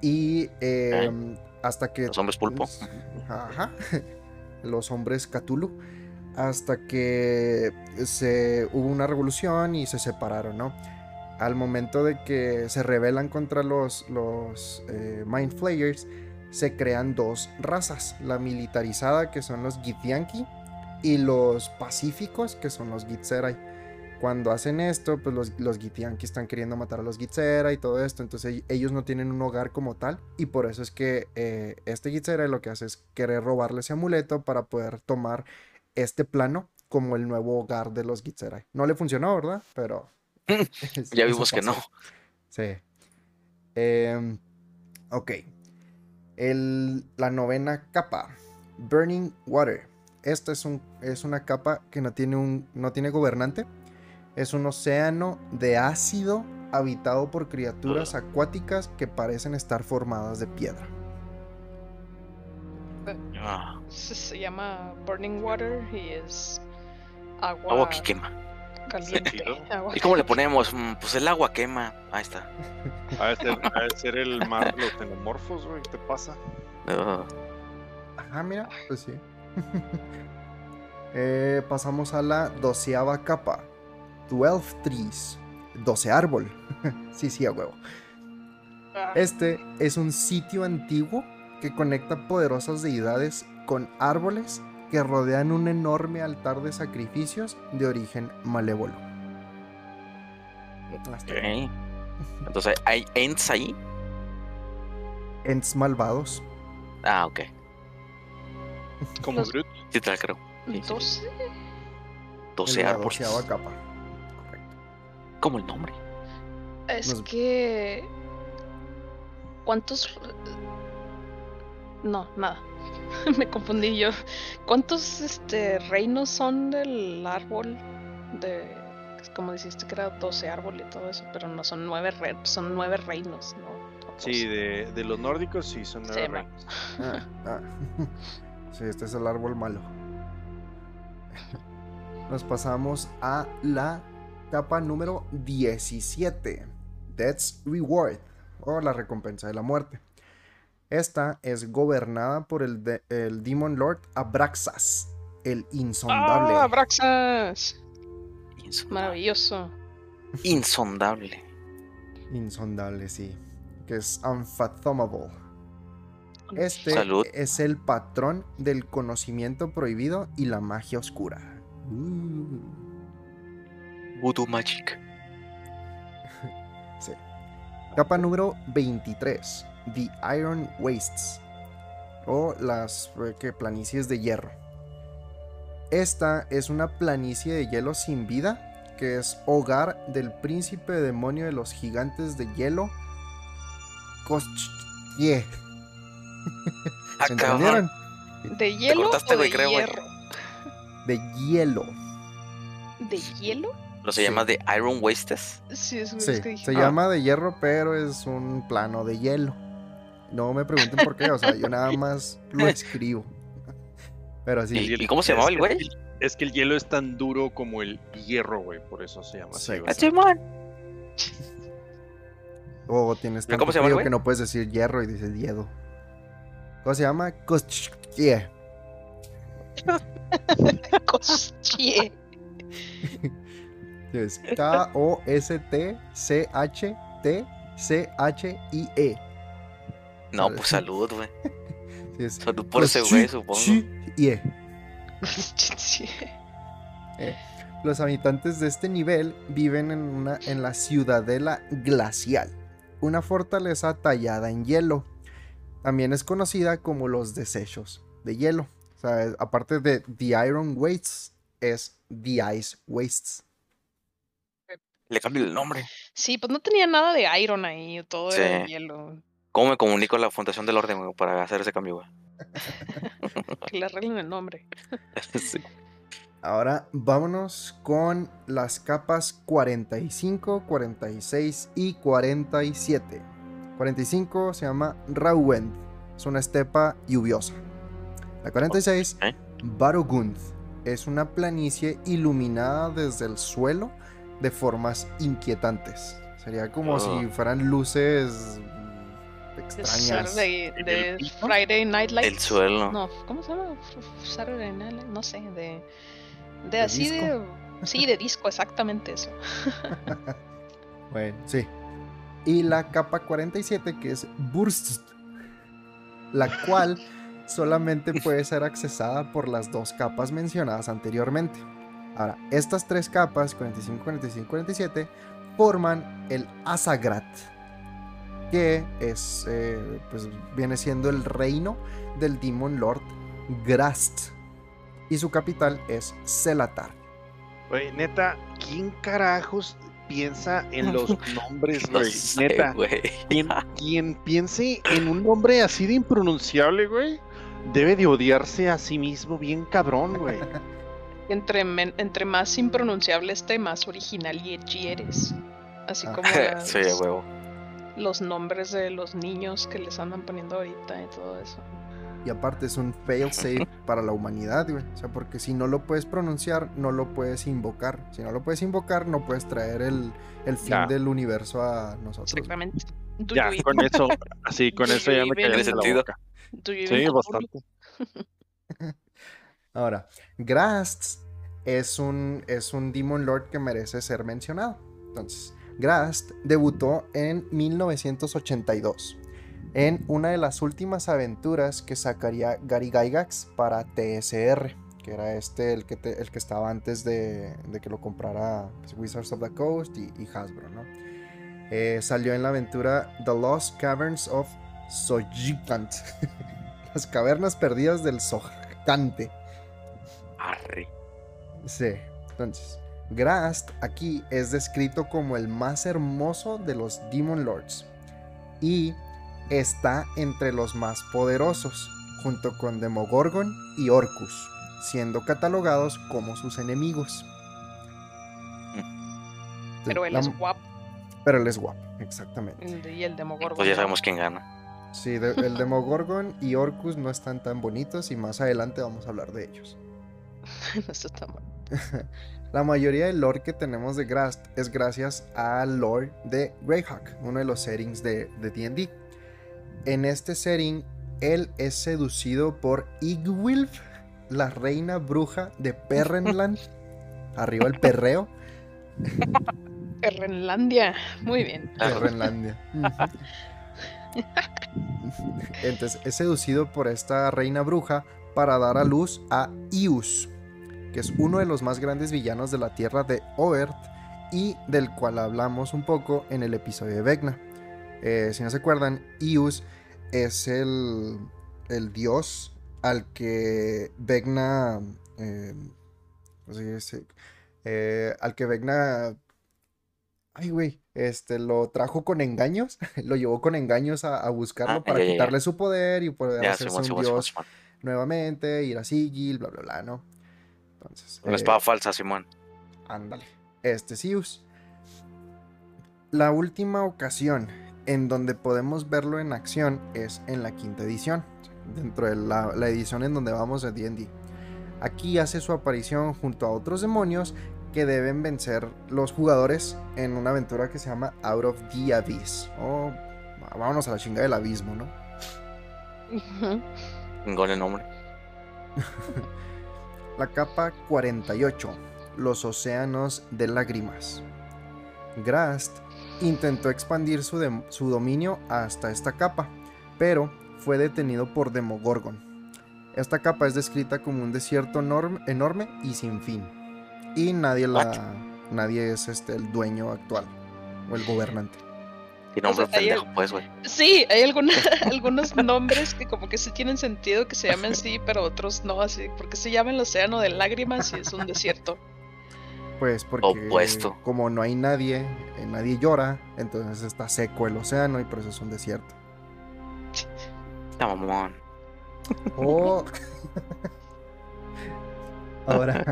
y eh, hasta que Los hombres pulpo. Ajá. Los hombres Cthulhu. Hasta que se hubo una revolución y se separaron, ¿no? Al momento de que se rebelan contra los, los eh, Mind Flayers, se crean dos razas. La militarizada, que son los Githyanki, y los pacíficos, que son los Gitzerai. Cuando hacen esto, pues los, Githyanki están queriendo matar a los Gitzerai y todo esto. Entonces ellos no tienen un hogar como tal. Y por eso es que eh, este Gitzerai lo que hace es querer robarle ese amuleto para poder tomar este plano como el nuevo hogar de los Gitzerai. No le funcionó, ¿verdad? Pero... Ya vimos que no. Sí. Em, ok. El- la novena capa. Burning Water. Esta es, un, es una capa que no tiene, un, no tiene gobernante. Es un océano de ácido habitado por criaturas acuáticas que parecen estar formadas de piedra. Ah, Se, se llama Burning Water y es agua, agua que quema. Caliente. ¿Y cómo le ponemos? Mm, Pues el agua quema. Ahí está. Ha de ser, ser el mar los xenomorfos, güey. ¿Qué te pasa? Ah, Ajá, mira, pues sí. Eh, pasamos a la doceava capa. 12 trees. 12 árbol. sí, sí, a huevo. Ah, Este es un sitio antiguo que conecta poderosas deidades con árboles que rodean un enorme altar de sacrificios de origen malévolo. Hasta ahí. ok. Entonces, ¿hay ents ahí? Ents malvados. Ah, ok. Como Groot. Sí, te la creo. sí, sí. 12. 12 en la árboles. capa. Correcto. ¿Cómo el nombre? Es que. ¿Cuántos.? No, nada. Me confundí yo. ¿Cuántos este, reinos son del árbol? De. Como dijiste que era 12 árbol y todo eso, pero no son nueve, re- son nueve reinos, ¿no? Sí, de, de los nórdicos sí son nueve Sí, reinos. Ah, ah. Sí, este es el árbol malo. Nos pasamos a la capa número 17. Death's Reward. O la recompensa de la muerte. Esta es gobernada por el, de- el Demon Lord Abraxas. El insondable. ¡Ah, Braxas! Insondable. Maravilloso. Insondable. Insondable, sí. Que es Unfathomable. Este Salud. es el patrón del conocimiento prohibido y la magia oscura. Uh. Voodoo Magic. Sí. Capa número 23. The Iron Wastes. O las eh, ¿qué? planicies de hierro. Esta es una planicie de hielo sin vida que es hogar del príncipe demonio de los gigantes de hielo. Koschie. Ah, ¿Entendieron? ¿De hielo o de güey, creo, güey. hierro? De hielo. ¿De hielo? ¿Lo se Sí. llama de Iron Wastes? Sí, es, es Sí, que dije, se ah, llama de hierro, pero es un plano de hielo. No me pregunten por qué, o sea, yo nada más lo escribo. Pero sí, ¿Y, y cómo se llamaba el güey? Es que el hielo es tan duro como el hierro, güey. Por eso se llama así. Sí. güey. Ah, Simón. o tienes ¿Pero tanto cómo se llama el frío que no puedes decir hierro y dices hiedo. ¿Cómo se llama? Koschie. Koschie. Es K-O-S-T-C-H-T-C-H-I-E. No, pues salud, güey. Sí, Salud por ese güey, supongo. Koschie. Koschie. Los habitantes de este nivel viven en, una, en la ciudadela glacial, una fortaleza tallada en hielo. También es conocida como los desechos de hielo. O sea, es- aparte de The Iron Wastes, es The Ice Wastes. Le cambio el nombre. Sí, pues no tenía nada de iron ahí, todo era de Sí. hielo. ¿Cómo me comunico a la Fundación del Orden güey, para hacer ese cambio, güey? Que le arreglen el nombre. Sí. Ahora vámonos con las capas 45, 46 y 47. 45 se llama Rauwend, es una estepa lluviosa. La 46, Ok. Barogund, es una planicie iluminada desde el suelo de formas inquietantes. Sería como Oh. si fueran luces extrañas. Saturday- ¿En de? Friday Night Lights. El suelo. No, ¿cómo se llama? Saturday Night Lights, No sé, de. De, ¿De así disco? de. Sí, de disco, exactamente eso. Bueno, sí. Y la capa 47 que es Burst, la cual solamente puede ser accesada por las dos capas mencionadas anteriormente. Ahora, estas tres capas, 45, 45, 47, forman el Asagrat, que es, eh, pues viene siendo el reino del Demon Lord Grast. Y su capital es Celatar. Güey, neta, ¿quién carajos piensa en los nombres, No güey? sé, neta, quien, quien piense en un nombre así de impronunciable, güey, debe de odiarse a sí mismo bien cabrón, güey. Entre, men- entre más impronunciable esté, más original y edgy eres. Así Ah. como las- sí, huevo. Los nombres de los niños que les andan poniendo ahorita y todo eso. Y aparte es un failsafe para la humanidad, güey. O sea, porque si no lo puedes pronunciar, no lo puedes invocar. Si no lo puedes invocar, no puedes traer el, el fin Ya. del universo a nosotros. Exactamente. Ya, you con eso, así, con eso ya me Tiene callaste la sentido. boca. Sí, bastante. Ahora, Grast es un, es un Demon Lord que merece ser mencionado. Entonces, Grast debutó en 1982 en una de las últimas aventuras que sacaría Gary Gygax para TSR, que era este el que, te- el que estaba antes de, de que lo comprara pues, Wizards of the Coast y, y Hasbro, ¿no? Eh, salió en la aventura The Lost Caverns of Sojikant, las cavernas perdidas del Sojkante. Arre. Sí, entonces, Grast aquí es descrito como el más hermoso de los Demon Lords y está entre los más poderosos, junto con Demogorgon y Orcus, siendo catalogados como sus enemigos. Pero él La- es guapo pero él es guapo, exactamente. y el Demogorgon. Pues ya sabemos quién gana. Sí, de- el Demogorgon y Orcus no están tan bonitos y más adelante vamos a hablar de ellos. No está tan mal. La mayoría del lore que tenemos de Grast es gracias al lore de Greyhawk, uno de los settings de de D&D. En este setting, él es seducido por Igwilf, la reina bruja de Perrenland. Arriba el perreo, Renlandia. Muy bien. Perrenlandia. Entonces, es seducido por esta reina bruja para dar a luz a Ius, que es uno de los más grandes villanos de la tierra de Oert y del cual hablamos un poco en el episodio de Vecna. Eh, si no se acuerdan, Ius es el, el dios al que Vecna. eh. Eh, al que Vecna. Ay, güey. Este lo trajo con engaños. lo llevó con engaños a, a buscarlo Ah, para quitarle su poder y poder Ya, hacerse un dios nuevamente, ir a Sigil, bla, bla, bla, ¿no? Entonces. Una eh, espada falsa, Simón. Ándale. Este es Zeus. La última ocasión en donde podemos verlo en acción es en la quinta edición, dentro de la, la edición en donde vamos de D&D. Aquí hace su aparición junto a otros demonios que deben vencer los jugadores en una aventura que se llama Out of the Abyss. O vámonos a la chinga del abismo, ¿no? El nombre. La capa 48, los océanos de lágrimas. Grast intentó expandir su, su dominio hasta esta capa, pero fue detenido por Demogorgon. Esta capa es descrita como un desierto enorme, enorme y sin fin. Y nadie la nadie es este el dueño actual o el gobernante. Y nombre sea, ahí pendejo, pues, güey. Sí, hay alguna- algunos nombres que como que sí tienen sentido que se llamen así, pero otros no así, porque se llama el océano de lágrimas y es un desierto. Pues porque Opuesto. como no hay nadie, eh, nadie llora, entonces está seco el océano y por eso es un desierto. Oh. Ahora,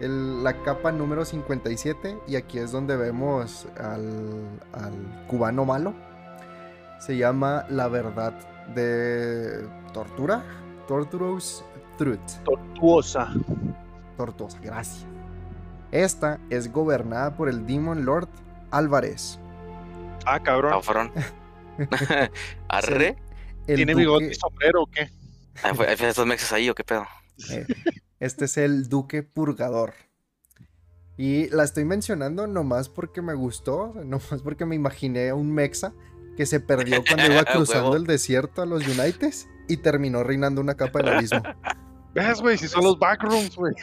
el- la capa número 57, y aquí es donde vemos al, al cubano malo. Se llama La Verdad de Tortura. Torturous Truth. Tortuosa. Tortuosa, gracias. Esta es gobernada por el Demon Lord Álvarez. Ah, cabrón. Cabrón. Arre. ¿Tiene duque- bigote y sombrero o qué? ¿Hay hay estos mexas ahí o qué pedo? Eh, Este es el Duque Purgador. Y la estoy mencionando nomás porque me gustó, nomás porque me imaginé a un mexa que se perdió cuando iba cruzando el desierto a los Unites y terminó reinando una capa del abismo. ¿Ves, güey? Si son los backrooms, güey.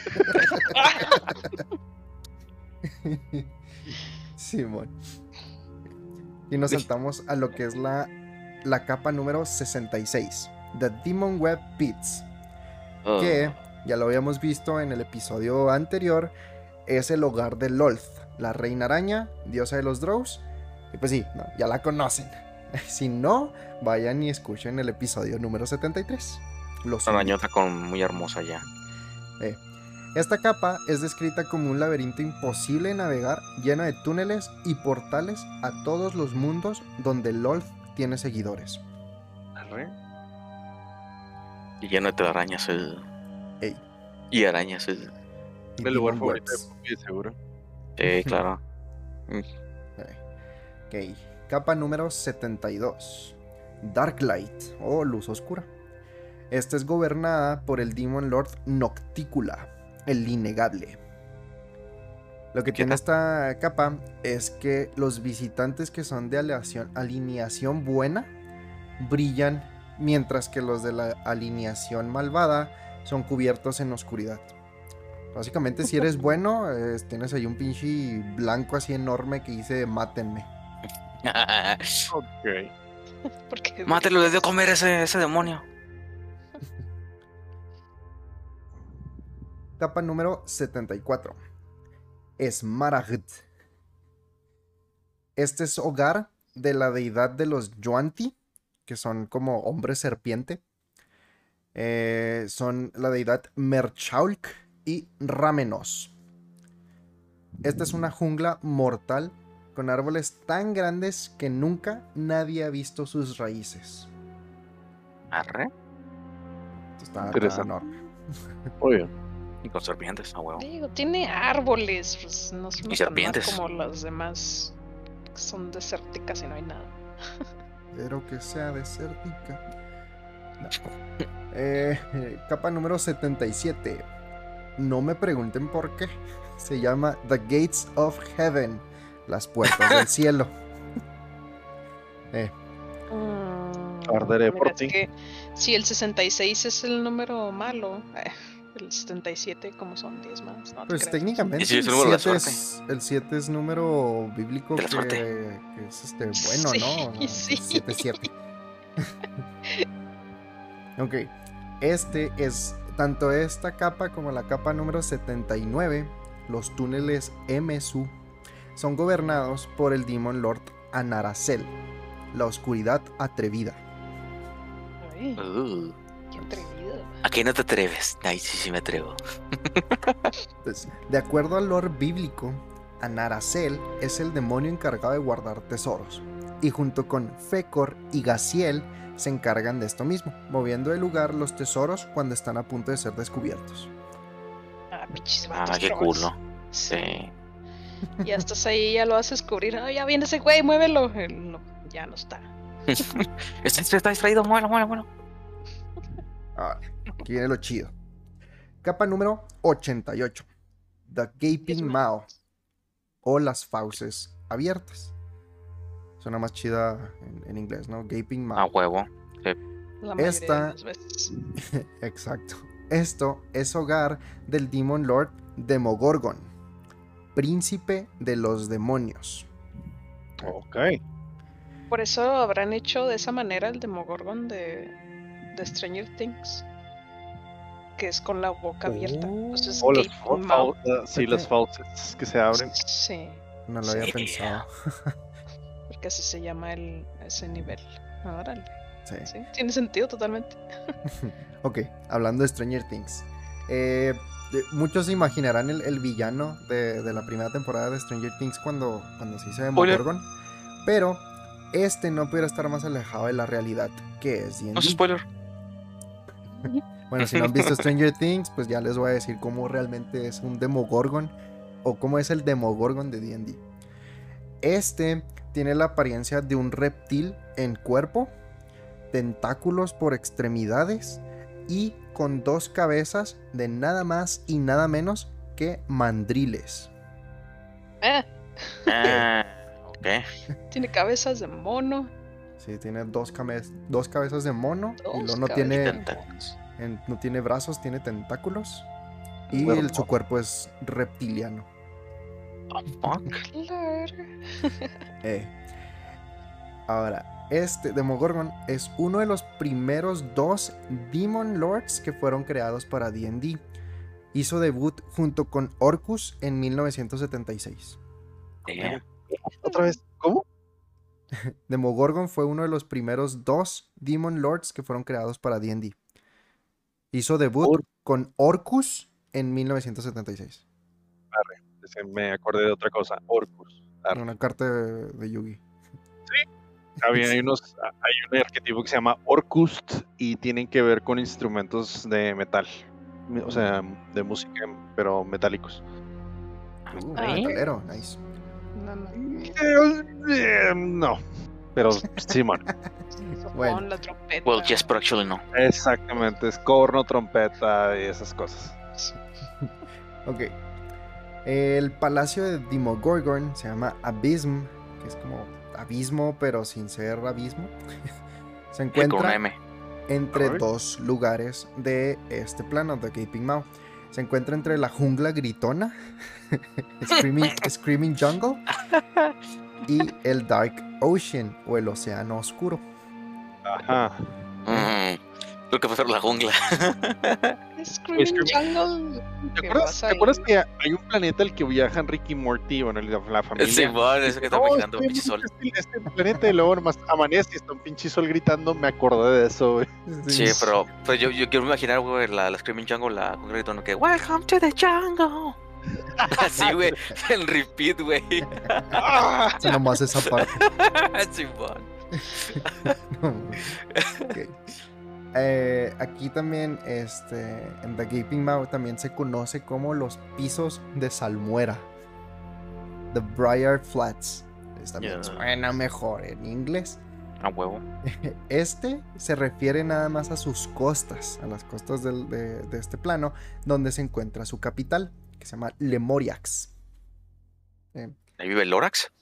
Simón. Y nos saltamos a lo que es la, la capa número 66, The Demon Web Pits. Oh, que ya lo habíamos visto en el episodio anterior, es el hogar de Lolth, la reina araña, diosa de los Drows. Y pues sí, no, ya la conocen. Si no, vayan y escuchen el episodio número 73. los Una arañota con muy hermosa ya. Eh, Esta capa es descrita como un laberinto imposible de navegar, lleno de túneles y portales a todos los mundos donde Lolth tiene seguidores. Arre. Y lleno de telarañas. eh. Y arañas. y El lugar favorito de Webs. Puppy, seguro. Sí, claro. Ok, capa número 72. Darklight o luz oscura. Esta es gobernada por el Demon Lord Noctícula, el innegable. Lo que ¿Qué tiene esta capa es que los visitantes que son de alineación, alineación buena brillan, mientras que los de la alineación malvada son cubiertos en oscuridad. Básicamente, si eres bueno, eh, tienes ahí un pinche blanco así enorme que dice mátenme. Ok. Mátelo, le dio a comer ese, ese demonio. Capa número 74. Smaragd. Este es hogar de la deidad de los Yuanti, que son como hombres serpiente. Eh, son la deidad Merchaulk y Ramenos. Esta es una jungla mortal con árboles tan grandes que nunca nadie ha visto sus raíces. Arre. Esto está, Interesante. enorme. Oye. Y con serpientes, a huevo. Digo, tiene árboles, pues no son Y serpientes. como las demás que son desérticas y no hay nada. Pero que sea desértica. No. Eh, capa número 77. No me pregunten por qué. Se llama The Gates of Heaven. Las puertas del cielo. Eh, Mm, Arderé por ti. que si el 66 es el número malo, eh, el 77 como son 10 más. No pues técnicamente sí, el es el número de la 7 es, el 7 es número bíblico que, que es este bueno, Sí, ¿no? sí. 7 7. ok. Este es tanto esta capa como la capa número 79, los túneles MSU, son gobernados por el Demon Lord Anaracel, la oscuridad atrevida. Ay, Uh, qué atrevido. ¿A qué no te atreves? Ay, sí, sí me atrevo. Entonces, de acuerdo al lore bíblico, Anaracel es el demonio encargado de guardar tesoros, y junto con Fecor y Gaciel se encargan de esto mismo, moviendo de lugar los tesoros cuando están a punto de ser descubiertos. Ah, pinches Ah, qué ¿no? Sí. Ya estás ahí, ya lo vas a descubrir. Ah, ya viene ese güey, muévelo. Él no, ya no está. Está, está distraído, muévelo, muévelo, muévelo. Ah, aquí viene lo chido. Capa número 88. The Gaping Mao. O las fauces abiertas. Suena más chida en, en inglés, ¿no? Gaping Mao. A huevo. La Esta- de las veces. Exacto. Esto es hogar del Demon Lord Demogorgon, príncipe de los demonios. Ok. Por eso habrán hecho de esa manera el Demogorgon de, de Stranger Things. Que es con la boca abierta. Oh. O las, Mouth. fau- sí, las fauces que se abren. Sí, No lo había Sí. pensado. porque así se llama el, ese nivel. Órale, Sí. sí, tiene sentido totalmente. Ok, hablando de Stranger Things. eh, de- muchos se imaginarán el, el villano de, de la primera temporada de Stranger Things cuando, cuando se hizo. Demogorgon. Pero este no pudiera estar más alejado de la realidad que es D&D. No es spoiler. Bueno, si no han visto Stranger Things, pues ya les voy a decir cómo realmente es un Demogorgon o cómo es el Demogorgon de D&D. Este tiene la apariencia de un reptil en cuerpo, tentáculos por extremidades y con dos cabezas de nada más y nada menos que mandriles. Ah, Ah, tiene cabezas de mono. Sí, tiene dos, dos cabezas de mono y luego no tiene, en- no tiene brazos, tiene tentáculos. Y Cuerpo. el- su cuerpo es reptiliano. Fuck. Claro. Eh. Ahora, este Demogorgon es uno de los primeros dos Demon Lords que fueron creados para D&D. Hizo debut junto con Orcus en 1976. Damn. Otra vez, ¿cómo? Demogorgon fue uno de los primeros dos Demon Lords que fueron creados para D&D. Hizo debut Or- con Orcus en 1976. Ese Me acordé de otra cosa. Orcus. Arre. Una carta de, de Yugi. Había hay unos, hay un arquetipo que se llama Orcust y tienen que ver con instrumentos de metal. O sea, de música, pero metálicos. Uh, Ah, metalero, nice. No, no. Eh, no, pero Simón. Bueno. Con la trompeta. Well, yes, but actually no. Exactamente, es corno, trompeta y esas cosas. Ok. El palacio de Dimogorgon se llama Abysm, que es como abismo, pero sin ser abismo. se encuentra M. entre dos lugares de este plano, de Gaping Maw. Se encuentra entre la jungla gritona, Screaming, Screaming Jungle, y el Dark Ocean, o el océano oscuro. Ajá. Creo que prefiero la jungla. Screaming Jungle. ¿Te ¿Qué acuerdas, ¿Te acuerdas que hay un planeta al que viajan Ricky y Morty, bueno, la, la familia? Simón, eso que está No, imaginando, estoy pinche sol. Este, este planeta y luego nomás amanece y está un pinche sol gritando, me acordé de eso, güey. Sí, pero, pero yo, yo quiero imaginar, güey, la, la Screaming Jungle, la jungla gritando que Welcome to the jungle. Así, güey, en repeat, güey. Esa nomás esa parte. Simón. Ok. Eh, aquí también, este, en The Gaping Mouth también se conoce como los pisos de salmuera. The Briar Flats. Es También Ya. suena mejor en inglés. A huevo. Este se refiere nada más a sus costas, a las costas del- de, de este plano, donde se encuentra su capital, que se llama Lemoriax. Ahí vive el Lorax.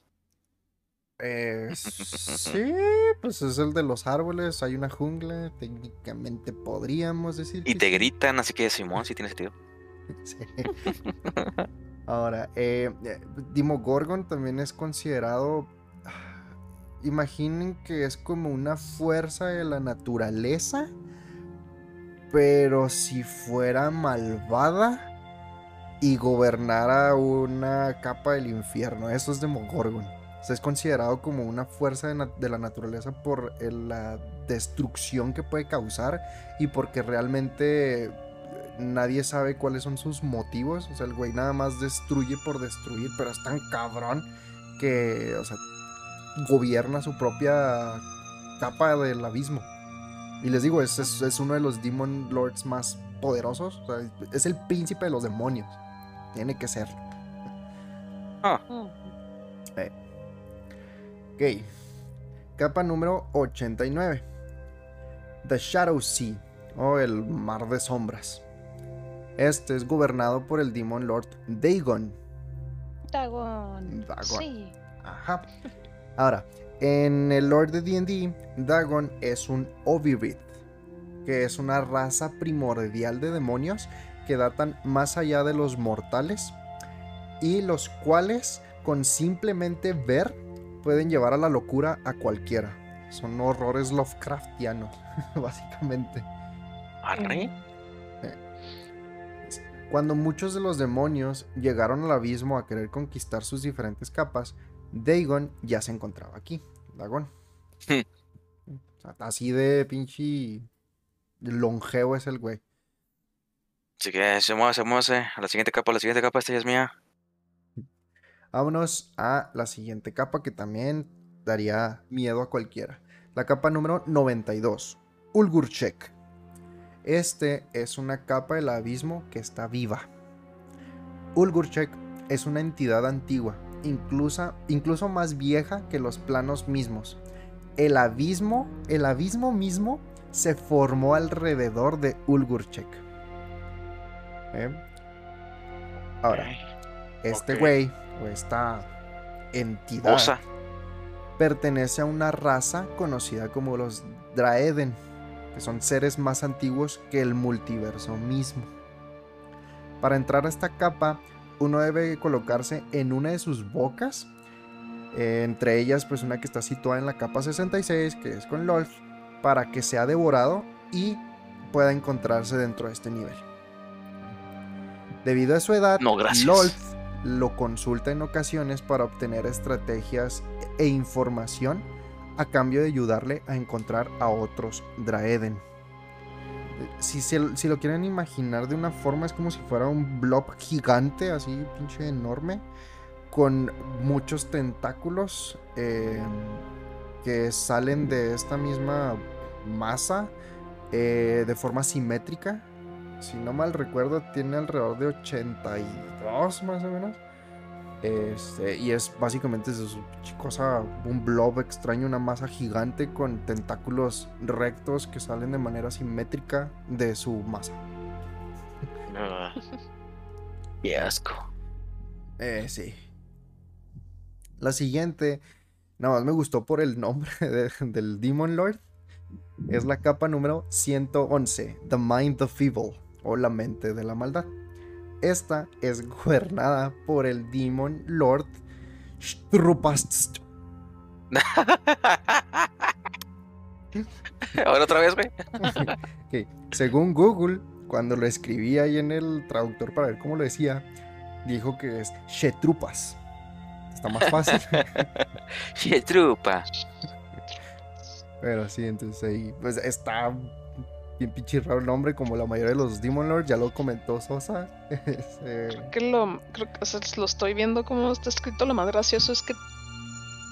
Eh, sí, pues es el de los árboles, hay una jungla, técnicamente podríamos decir. Y que te sí. gritan, así que Simón sí tiene sentido. Sí. Ahora, eh, eh, Dimogorgon también es considerado. ah, Imaginen que es como una fuerza de la naturaleza, pero si fuera malvada y gobernara una capa del infierno. Eso es Demogorgon. O sea, es considerado como una fuerza de, la naturaleza por el- la destrucción que puede causar y porque realmente eh, nadie sabe cuáles son sus motivos. O sea, el güey nada más destruye por destruir, pero es tan cabrón que, o sea, gobierna su propia capa del abismo. Y les digo, es, es- es uno de los Demon Lords más poderosos. O sea, es el príncipe de los demonios. Tiene que ser. Mm. Ok. Capa número 89. The Shadow Sea, o el Mar de Sombras. Este es gobernado por el Demon Lord Dagon. Dagon. Dagon. Sí. Ajá. Ahora, en el Lord de D&D, Dagon es un Ovirith, que es una raza primordial de demonios que datan más allá de los mortales y los cuales con simplemente ver pueden llevar a la locura a cualquiera. Son horrores Lovecraftianos, básicamente. Arre. Cuando muchos de los demonios llegaron al abismo a querer conquistar sus diferentes capas, Dagon ya se encontraba aquí. Dagon. Hmm. Así de pinche longevo es el güey. Así que se mueve, se mueve. A la siguiente capa, la siguiente capa, esta ya es mía. Vámonos a la siguiente capa que también daría miedo a cualquiera. La capa número 92. Ulgurchek. Este es una capa del abismo que está viva. Ulgurchek es una entidad antigua, incluso, incluso más vieja que los planos mismos. El abismo, el abismo mismo se formó alrededor de Ulgurchek. ¿Eh? Ahora, este güey o esta entidad Osa. pertenece a una raza conocida como los Draeden, que son seres más antiguos que el multiverso mismo. Para entrar a esta capa, uno debe colocarse en una de sus bocas, eh, entre ellas pues una que está situada en la capa 66, que es con Lolth, para que sea devorado y pueda encontrarse dentro de este nivel. Debido a su edad, No, gracias. Lo consulta en ocasiones para obtener estrategias e información a cambio de ayudarle a encontrar a otros Draeden. Si, se- si lo quieren imaginar de una forma, es como si fuera un blob gigante, así, pinche enorme, con muchos tentáculos eh, que salen de esta misma masa eh, de forma simétrica. Si no mal recuerdo, tiene alrededor de 82 más o menos. Este, y es básicamente es cosa, un blob extraño, una masa gigante con tentáculos rectos que salen de manera simétrica de su masa. Ah. Qué asco. Eh, sí. La siguiente, nada más me gustó por el nombre de- del Demon Lord. Es la capa número 111, The Mind of Evil, o la mente de la maldad. Esta es gobernada por el Demon Lord Strupast. Ahora otra vez, güey. Según Google, cuando lo escribí ahí en el traductor para ver cómo lo decía, dijo que es Shetrupas. Está más fácil. Che, trupa. Pero sí, entonces ahí, pues está bien pinche raro el nombre, como la mayoría de los Demon Lords, ya lo comentó Sosa. Este, Creo que lo, creo que, o sea, lo estoy viendo como está escrito. Lo más gracioso es que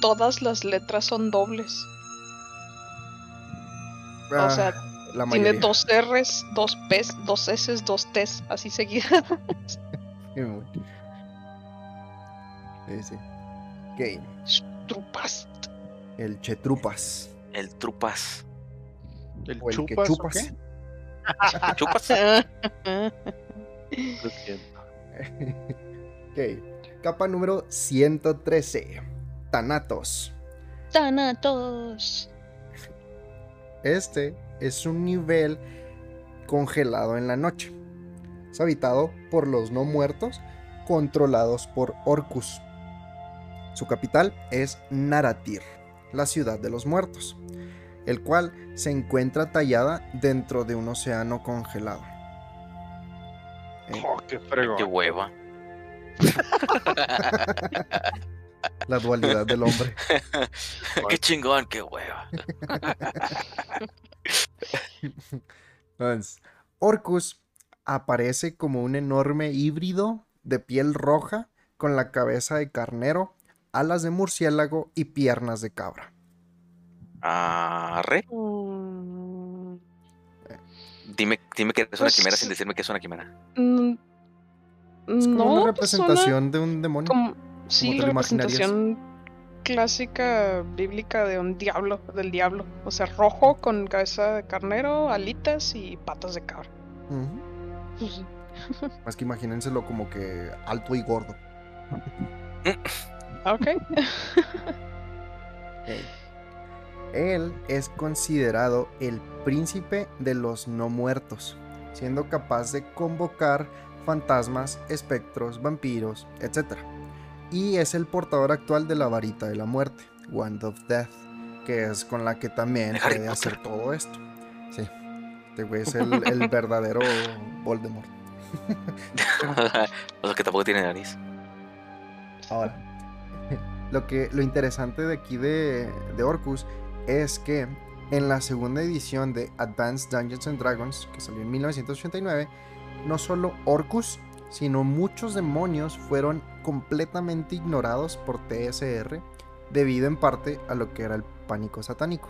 todas las letras son dobles. O sea, ah, la Tiene dos R's, dos P's, dos S's, dos T's, así seguidas. Sí, sí. Ok, Trupas. el Chetrupas. El trupas. ¿El O el que chupas, o chupas. qué? Chupas. Lo siento. ok, capa número 113. Thanatos. Thanatos. Este es un nivel congelado en la noche. Es habitado por los no muertos, controlados por Orcus. Su capital es Naratir, la ciudad de los muertos, el cual se encuentra tallada dentro de un océano congelado. Eh, Oh, qué fregón. Qué hueva. la dualidad del hombre. Qué chingón, qué hueva. Entonces, Orcus aparece como un enorme híbrido de piel roja con la cabeza de carnero, alas de murciélago y piernas de cabra. Arre. Mm, Dime, dime que es una Pues, quimera sin decirme que es una quimera. mm, Es como no, una pues representación de un demonio. como- sí, representación clásica bíblica de un diablo, del diablo. O sea, rojo con cabeza de carnero, alitas y patas de cabra. Pues, Más que imagínenselo como que alto y gordo. ok. Ok. Él es considerado el príncipe de los no muertos, siendo capaz de convocar fantasmas, espectros, vampiros, etc. Y es el portador actual de la varita de la muerte, Wand of Death, que es con la que también Harry puede Potter. hacer todo esto. Sí, este güey es el, el verdadero Voldemort. o sea que tampoco tiene nariz. Ahora, lo, que, lo interesante de aquí de, de Orcus es que en la segunda edición de Advanced Dungeons and Dragons, que salió en 1989, no solo Orcus, sino muchos demonios fueron completamente ignorados por TSR debido en parte a lo que era el pánico satánico.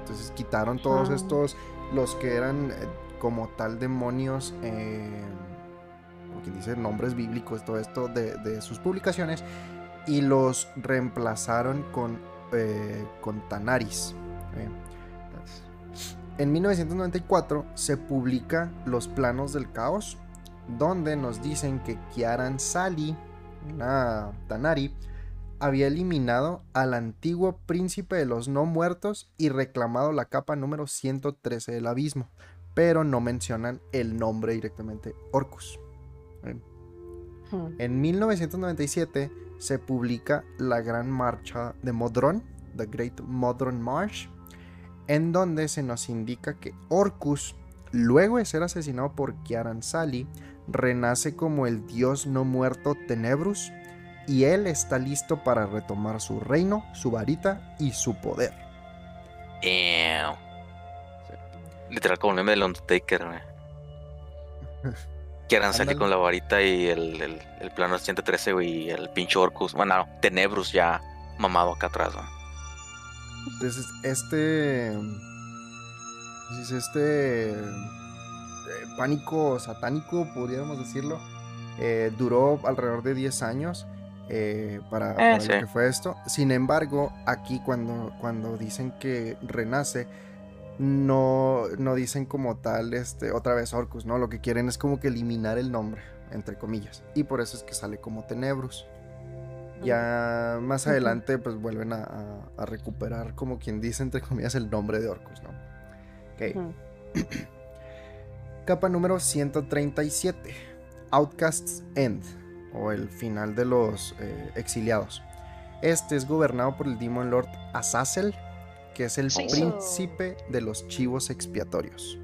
Entonces quitaron todos estos, los que eran eh, como tal demonios, eh, como quien dice, nombres bíblicos, todo esto de, de sus publicaciones, y los reemplazaron con, eh, con Tanaris. ¿eh? En 1994 se publica Los Planos del Caos, donde nos dicen que Kiaran Sali, una Tanari, había eliminado al antiguo príncipe de los no muertos y reclamado la capa número 113 del abismo, pero no mencionan el nombre directamente Orcus. ¿eh? Hmm. En 1997 se publica La Gran Marcha de Modron, The Great Modron March, en donde se nos indica que Orcus, luego de ser asesinado por Kiaran Sali, renace como el dios no muerto Tenebrus y él está listo para retomar su reino, su varita y su poder. Literal como el meme del Undertaker. Quieran salir con la varita y el, el, el plano 113, güey, y el pinche Orcus. Bueno, no, Tenebrus ya mamado acá atrás, güey. Entonces, este. dice, Este. eh, pánico satánico, podríamos decirlo. eh, duró alrededor de 10 años eh, para, para sí. lo que fue esto. Sin embargo, aquí cuando, cuando dicen que renace, no, no dicen como tal, este, otra vez Orcus, ¿no? Lo que quieren es como que eliminar el nombre, entre comillas. Y por eso es que sale como Tenebrus. Ya más adelante, pues vuelven a, a- a recuperar, como quien dice, entre comillas, el nombre de Orcus, ¿no? Ok. Ujú. Capa número 137. Outcast's End. O el final de los eh, exiliados. Este es gobernado por el Demon Lord Azazel, que es el Sí. príncipe de los chivos expiatorios.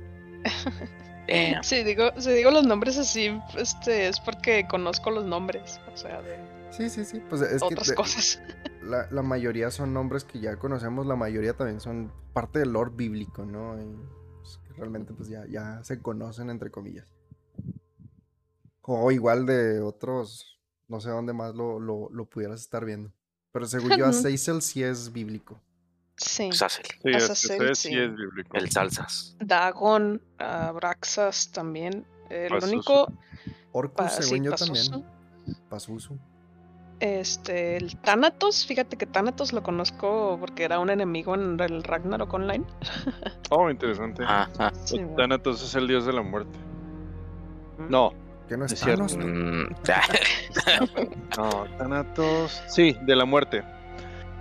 Damn. Si digo, si digo los nombres así, este, es porque conozco los nombres, o sea, de Sí, sí, sí. Pues es otras que de- cosas. la, la mayoría son nombres que ya conocemos, la mayoría también son parte del lore bíblico, ¿no? Y, pues, que realmente pues ya, ya se conocen entre comillas. O igual de otros, no sé dónde más lo, lo, lo pudieras estar viendo. Pero según yo. Azazel sí es bíblico. Sí. Sassel, Sí, Azazel, sí. sí es bíblico. el Salsas. Dagon, Abraxas también. El Pazuzu. único, Orcus, pa- sí, según yo Pazuzu. también. Pazuzu. Este, el Thanatos, fíjate que Thanatos lo conozco porque era un enemigo en el Ragnarok Online. Oh, interesante. Sí, Pues bueno. Thanatos es el dios de la muerte. Mm. No, Que no es Es cierto. Mm, no, Thanatos. Sí, de la muerte.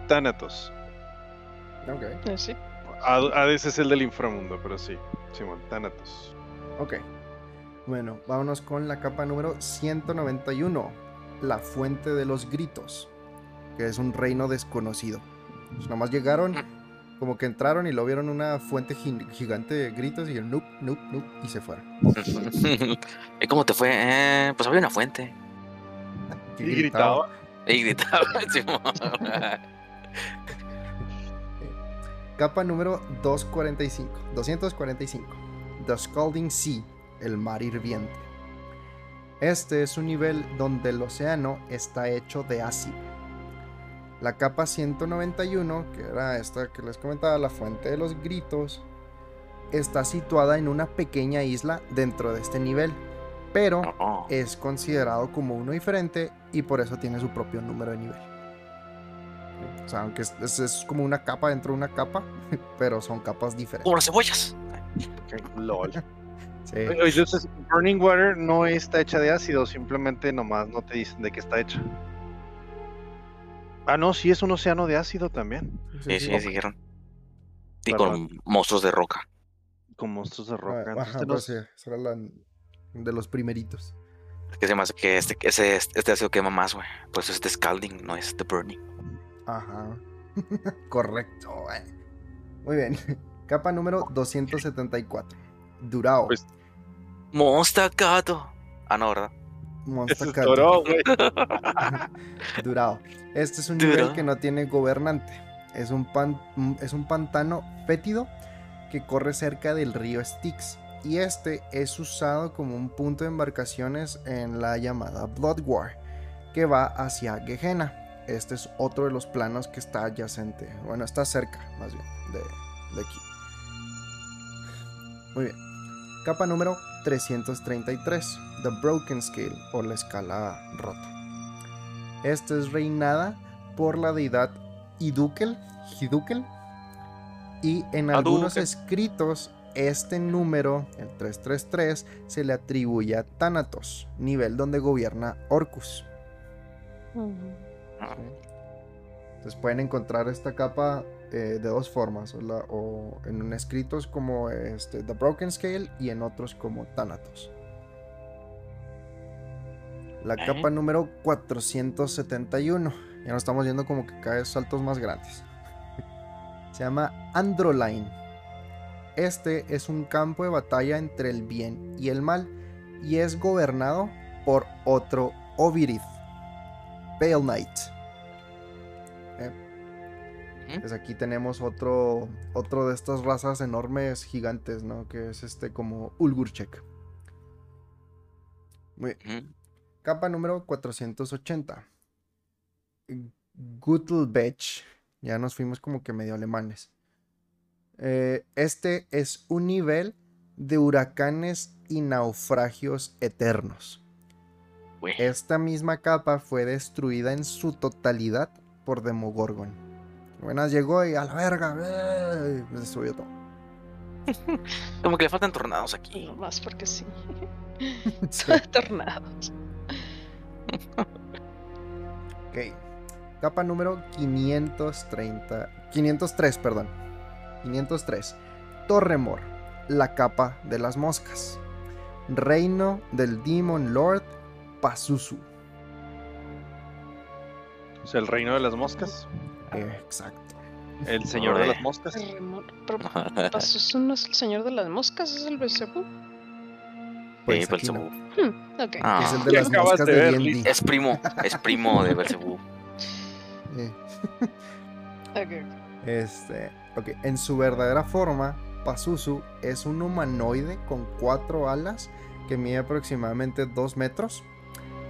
Thanatos. Ok, Eh, sí. Hades es el del inframundo, pero sí. Simón, Thanatos. ok. Bueno, vámonos con la capa número 191. La fuente de los gritos. Que es un reino desconocido. Pues nomás llegaron, como que entraron y lo vieron una fuente gi- gigante de gritos y dijeron, nope, nope, nope, y se fueron. ¿Y cómo te fue? Eh, pues había una fuente. Y Y gritaba. Y gritaba. Simón. Capa número 245. 245. The Scalding Sea, el mar hirviente. Este es un nivel donde el océano está hecho de ácido. La capa 191, que era esta que les comentaba, la fuente de los gritos, está situada en una pequeña isla dentro de este nivel, pero Oh. es considerado como uno diferente y por eso tiene su propio número de nivel. O sea, aunque es, es- es como una capa dentro de una capa, pero son capas diferentes. Como las cebollas. LOL. Sí. Oye, Entonces, Burning Water no está hecha de ácido, simplemente nomás no te dicen de qué está hecha. Ah, no, sí es un océano de ácido también. Sí, sí, dijeron. Y Verdad. con monstruos de roca. Con monstruos de Ah, roca. Entonces, Ajá, te pues los- sí, la de los primeritos. Es que se me hace que este, ese, este ácido quema más, güey. Por eso es de scalding, no es de burning. Ajá. Correcto. güey. Muy bien. Capa número 274. Durao. Pues- Monster Gato. Ah, no, ¿verdad? Toro, güey. Durao. Este es un nivel Durao. que no tiene gobernante. Es un, pan- es un pantano fétido que corre cerca del río Styx. Y este es usado como un punto de embarcaciones en la llamada Blood War, que va hacia Gehenna. Este es otro de los planos que está adyacente. Bueno, está cerca, más bien, de, de aquí. Muy bien. Capa número 333. The Broken Scale o la escala rota. Esta es reinada por la deidad Idukel, Hidukel. Y en algunos escritos, este número, el 333, se le atribuye a Thanatos, nivel donde gobierna Orcus. Entonces pueden encontrar esta capa eh, de dos formas, o, la- o en un escritos como este, The Broken Scale y en otros como Thanatos. La capa número 471. Ya nos estamos yendo como que cada vez saltos más grandes. Se llama Androline. Este es un campo de batalla entre el bien y el mal y es gobernado por otro Ovirith, Pale Knight. Eh, Pues aquí tenemos otro, otro de estas razas enormes gigantes, ¿no? Que es este como Ulgurchek. Muy bien. Capa número 480. Guttelbech. Ya nos fuimos como que medio alemanes. Eh, este es un nivel de huracanes y naufragios eternos. Esta misma capa fue destruida en su totalidad por Demogorgon. Buenas llegó y a la verga. ¡eh! Destruyó todo. Como que le faltan tornados aquí. No más porque sí. Sí. Tornados. Ok. Capa número 530. 503, perdón. 503. Torremor. La capa de las moscas. Reino del Demon Lord Pazuzu. Sea, el reino de las moscas. Exacto. El señor de las moscas. Pero Pazuzu no es el señor de las moscas, es el Belzebú. Pues no. Hmm. Ah. Es el de ¿Qué las moscas de de ver, D&D. Es primo, es primo de Belzebú. Eh, ok. Este, ok, en su verdadera forma, Pazuzu es un humanoide con cuatro alas que mide aproximadamente 2 metros.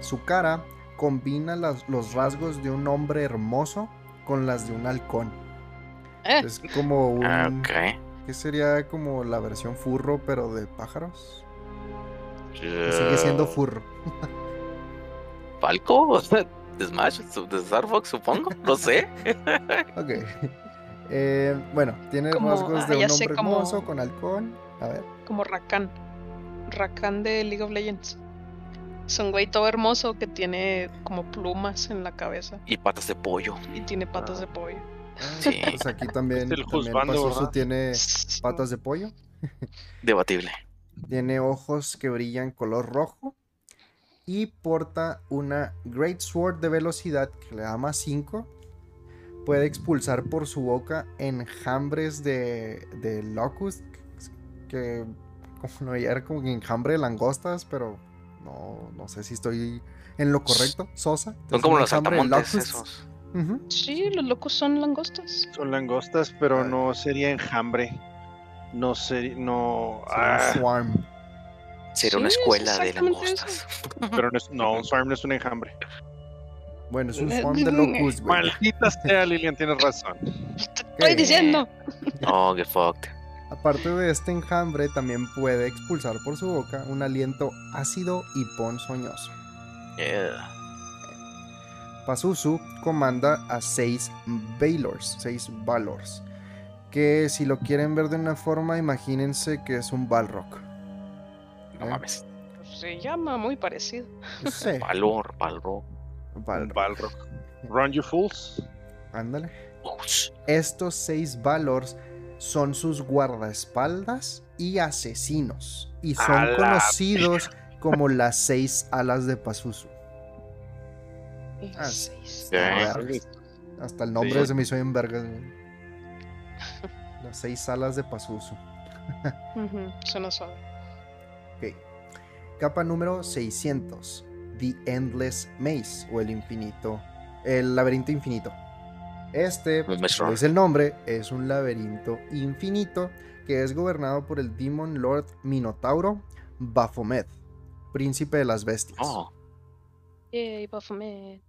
Su cara combina las- los rasgos de un hombre hermoso con las de un halcón. Eh, Es como un... Ah, Ok. ¿Qué sería como la versión furro pero de pájaros? Sigue siendo furro. ¿Falco? ¿De Smash? ¿De Star Fox, supongo? No sé. Ok. Eh, bueno, tiene Como- rasgos ah, de un ya sé, hombre como- hermoso con halcón. A ver. como Rakan. Rakan de League of Legends. Es un güey todo hermoso que tiene como plumas en la cabeza Y patas de pollo. y tiene patas de pollo. Sí. Pues aquí también, el tiene patas de pollo. Debatible. Tiene ojos que brillan color rojo. Y porta una Great Sword de velocidad que le da más 5. Puede expulsar por su boca enjambres de, de locust. Que como no era como que enjambre de langostas, pero no, no sé si estoy en lo correcto. Sosa. Son como los saltamontes esos. Sí, los locos son langostas. Son langostas, pero no sería enjambre. No sería. No. Sería un ah, swarm. Sería una Sí, escuela de langostas. pero no, es, no, un swarm no es un enjambre. Bueno, es un swarm de locust, güey. Maldita sea, Lilian, tienes razón. Te estoy diciendo. Oh, get fucked. Aparte de este enjambre, también puede expulsar por su boca un aliento ácido y ponzoñoso. Yeah. Pazuzu comanda a seis Valors, seis Valors, que si lo quieren ver de una forma, imagínense que es un Balrog. No ¿Eh? mames. Se llama muy parecido. Sí, Valor. Un Balrog. Balrog. Run you fools. Ándale. Estos seis Valors son sus guardaespaldas y asesinos, y son conocidos como las seis alas de Pazuzu. Ah, seis. Hasta el nombre Sí. se me hizo en vergas. Las seis alas de Pazuzu. Ujú, Suena suave. Ok. Capa número 600. The Endless Maze o el infinito. El laberinto infinito. Este, dice el nombre, es un laberinto infinito que es gobernado por el Demon Lord Minotauro Baphomet, príncipe de las bestias. Oh, Yay, Baphomet.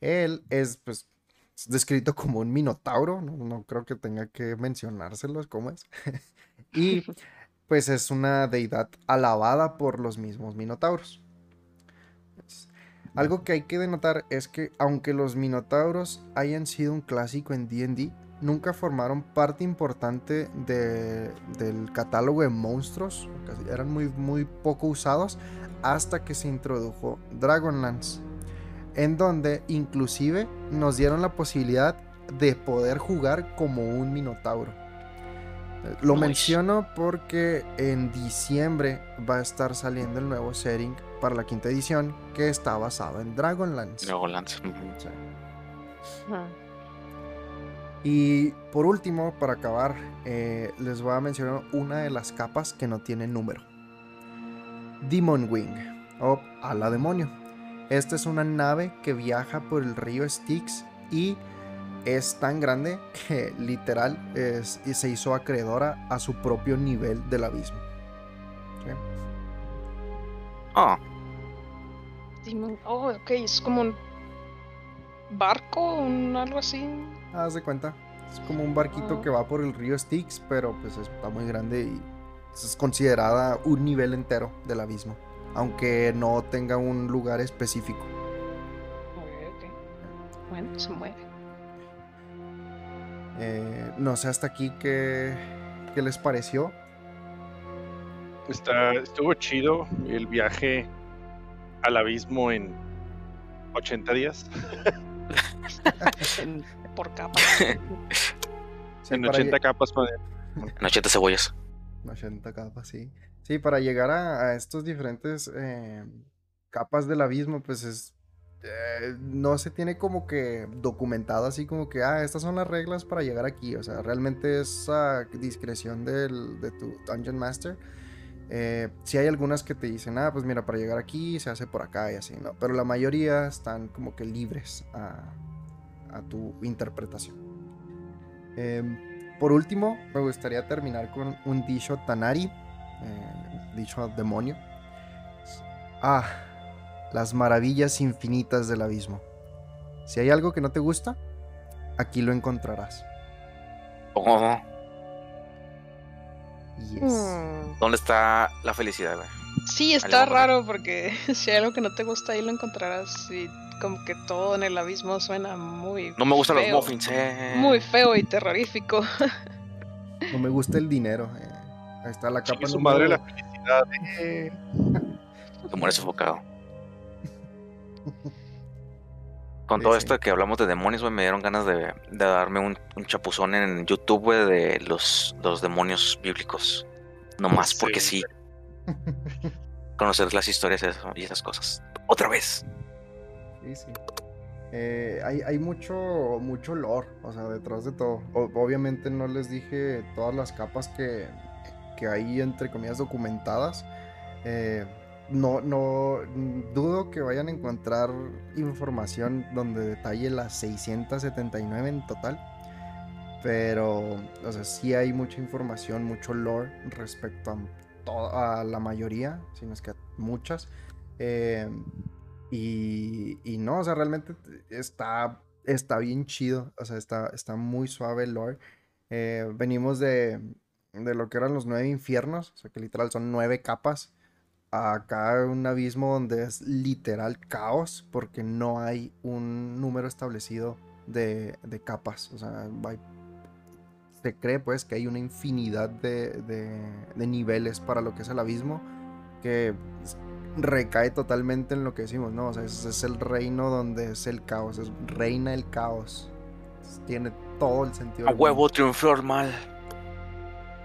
Él es, pues, es descrito como un minotauro, no, no creo que tenga que mencionárselos cómo es. y, pues, es una deidad alabada por los mismos minotauros. Algo que hay que denotar es que, aunque los minotauros hayan sido un clásico en DD, nunca formaron parte importante de- del catálogo de monstruos, eran muy, muy poco usados hasta que se introdujo Dragonlance en donde inclusive nos dieron la posibilidad de poder jugar como un minotauro. Lo menciono porque en diciembre va a estar saliendo el nuevo setting para la quinta edición que está basado en Dragonlance. Ajá. Y por último, para acabar, eh, les voy a mencionar una de las capas que no tiene número. Demon Wing o ala demonio. Esta es una nave que viaja por el río Styx y es tan grande que literal es- y se hizo acreedora a su propio nivel del abismo. Ah, Demon- Oh, ok, es como un barco, un algo así. Haz de cuenta. Es como un barquito Ah. que va por el río Styx, pero pues está muy grande y es considerada un nivel entero del abismo. Aunque no tenga un lugar específico. Ok, ok. Bueno, se mueve. Eh, no sé hasta aquí qué, qué les pareció. Está, estuvo chido el viaje al abismo en 80 días. En- por capa. Sí, en para 80 lle- capas. con- en 80 cebollas. 80 capas, sí. Sí, para llegar a, a estos diferentes eh, capas del abismo, pues es. eh, no se tiene como que documentado así como que, ah, estas son las reglas para llegar aquí. O sea, realmente es a discreción del, de tu Dungeon Master. Eh, sí hay algunas que te dicen, ah, pues mira, para llegar aquí se hace por acá y así, ¿no? Pero la mayoría están como que libres a, a tu interpretación. Em, por último, me gustaría terminar con un dicho Tanari, eh, dicho demonio. Ah, las maravillas infinitas del abismo. Si hay algo que no te gusta, aquí lo encontrarás. Oh, Yes. Hmm. ¿Dónde está la felicidad, güey? Sí, está raro porque si hay algo que no te gusta ahí lo encontrarás y como que todo en el abismo suena muy No me gustan los muffins, eh. Muy feo y terrorífico. No me gusta el dinero. eh. Ahí está la capa Chingue su madre la felicidad. eh. Te mueres sofocado. Con Sí, todo sí. esto que hablamos de demonios, güey, me dieron ganas de, de darme un, un chapuzón en YouTube, güey, de los, los demonios bíblicos. No más Sí, porque sí. Conocer las historias y esas cosas. Otra vez. Sí, sí. Eh, hay, hay mucho, mucho lore, o sea, detrás de todo. O- obviamente no les dije todas las capas que, que hay, entre comillas, documentadas. Eh, no, no, dudo que vayan a encontrar información donde detalle las 679 en total. Pero, o sea, sí hay mucha información, mucho lore respecto a, to- a la mayoría, si no es que a muchas. Eh, y, y no, o sea, realmente está, está bien chido. O sea, está, está muy suave el lore. Eh, venimos de, de lo que eran los nueve infiernos, o sea, que literal son nueve capas. A Acá un abismo donde es literal caos, porque no hay un número establecido de, de capas. O sea, hay- se cree pues que hay una infinidad de, de- de niveles para lo que es el abismo, que recae totalmente en lo que decimos, ¿no? O sea, ese es el reino donde es el caos, es reina el caos. Tiene todo el sentido. A huevo triunfó el mal.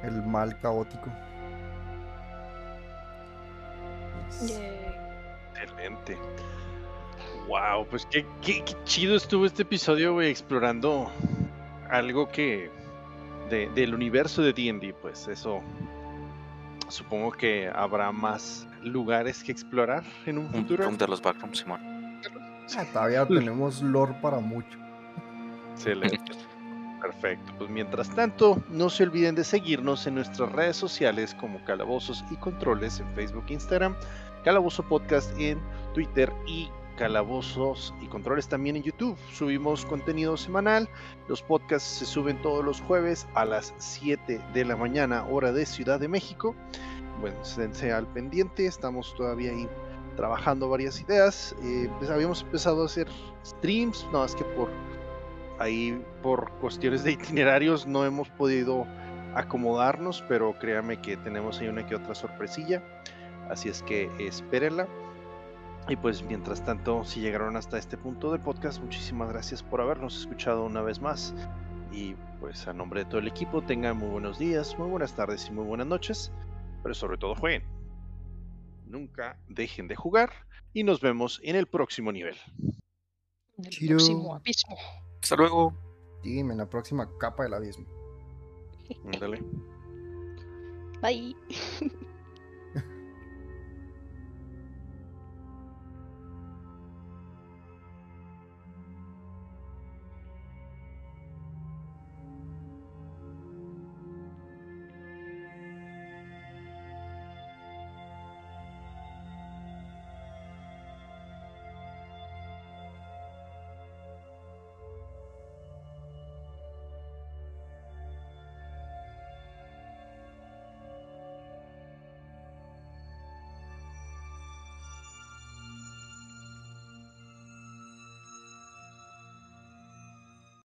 El mal caótico. Excelente. Wow, pues qué, qué- qué chido estuvo este episodio, güey, explorando algo que de- del universo de D&D, pues eso supongo que habrá más lugares que explorar en un Un futuro. room de los backrooms, Simón. Ah, todavía tenemos lore para mucho. Excelente. Perfecto. Pues mientras tanto, no se olviden de seguirnos en nuestras redes sociales como Calabozos y Controles en Facebook e Instagram, Calabozo Podcast en Twitter y Calabozos y Controles también en YouTube. Subimos contenido semanal. Los podcasts se suben todos los jueves a las 7 de la mañana, hora de Ciudad de México. Bueno, esténse al pendiente. Estamos todavía ahí trabajando varias ideas. Eh, pues habíamos empezado a hacer streams, no más que por ahí por cuestiones de itinerarios no hemos podido acomodarnos, pero créanme que tenemos ahí una que otra sorpresilla. Así es que espérenla. Y pues mientras tanto, si llegaron hasta este punto del podcast, muchísimas gracias por habernos escuchado una vez más. Y pues a nombre de todo el equipo, tengan muy buenos días, muy buenas tardes y muy buenas noches. Pero sobre todo jueguen. Nunca dejen de jugar y nos vemos en el próximo nivel. En el Chido. próximo abismo. Hasta luego. Dime, en la próxima capa del abismo. Ándale. Bye.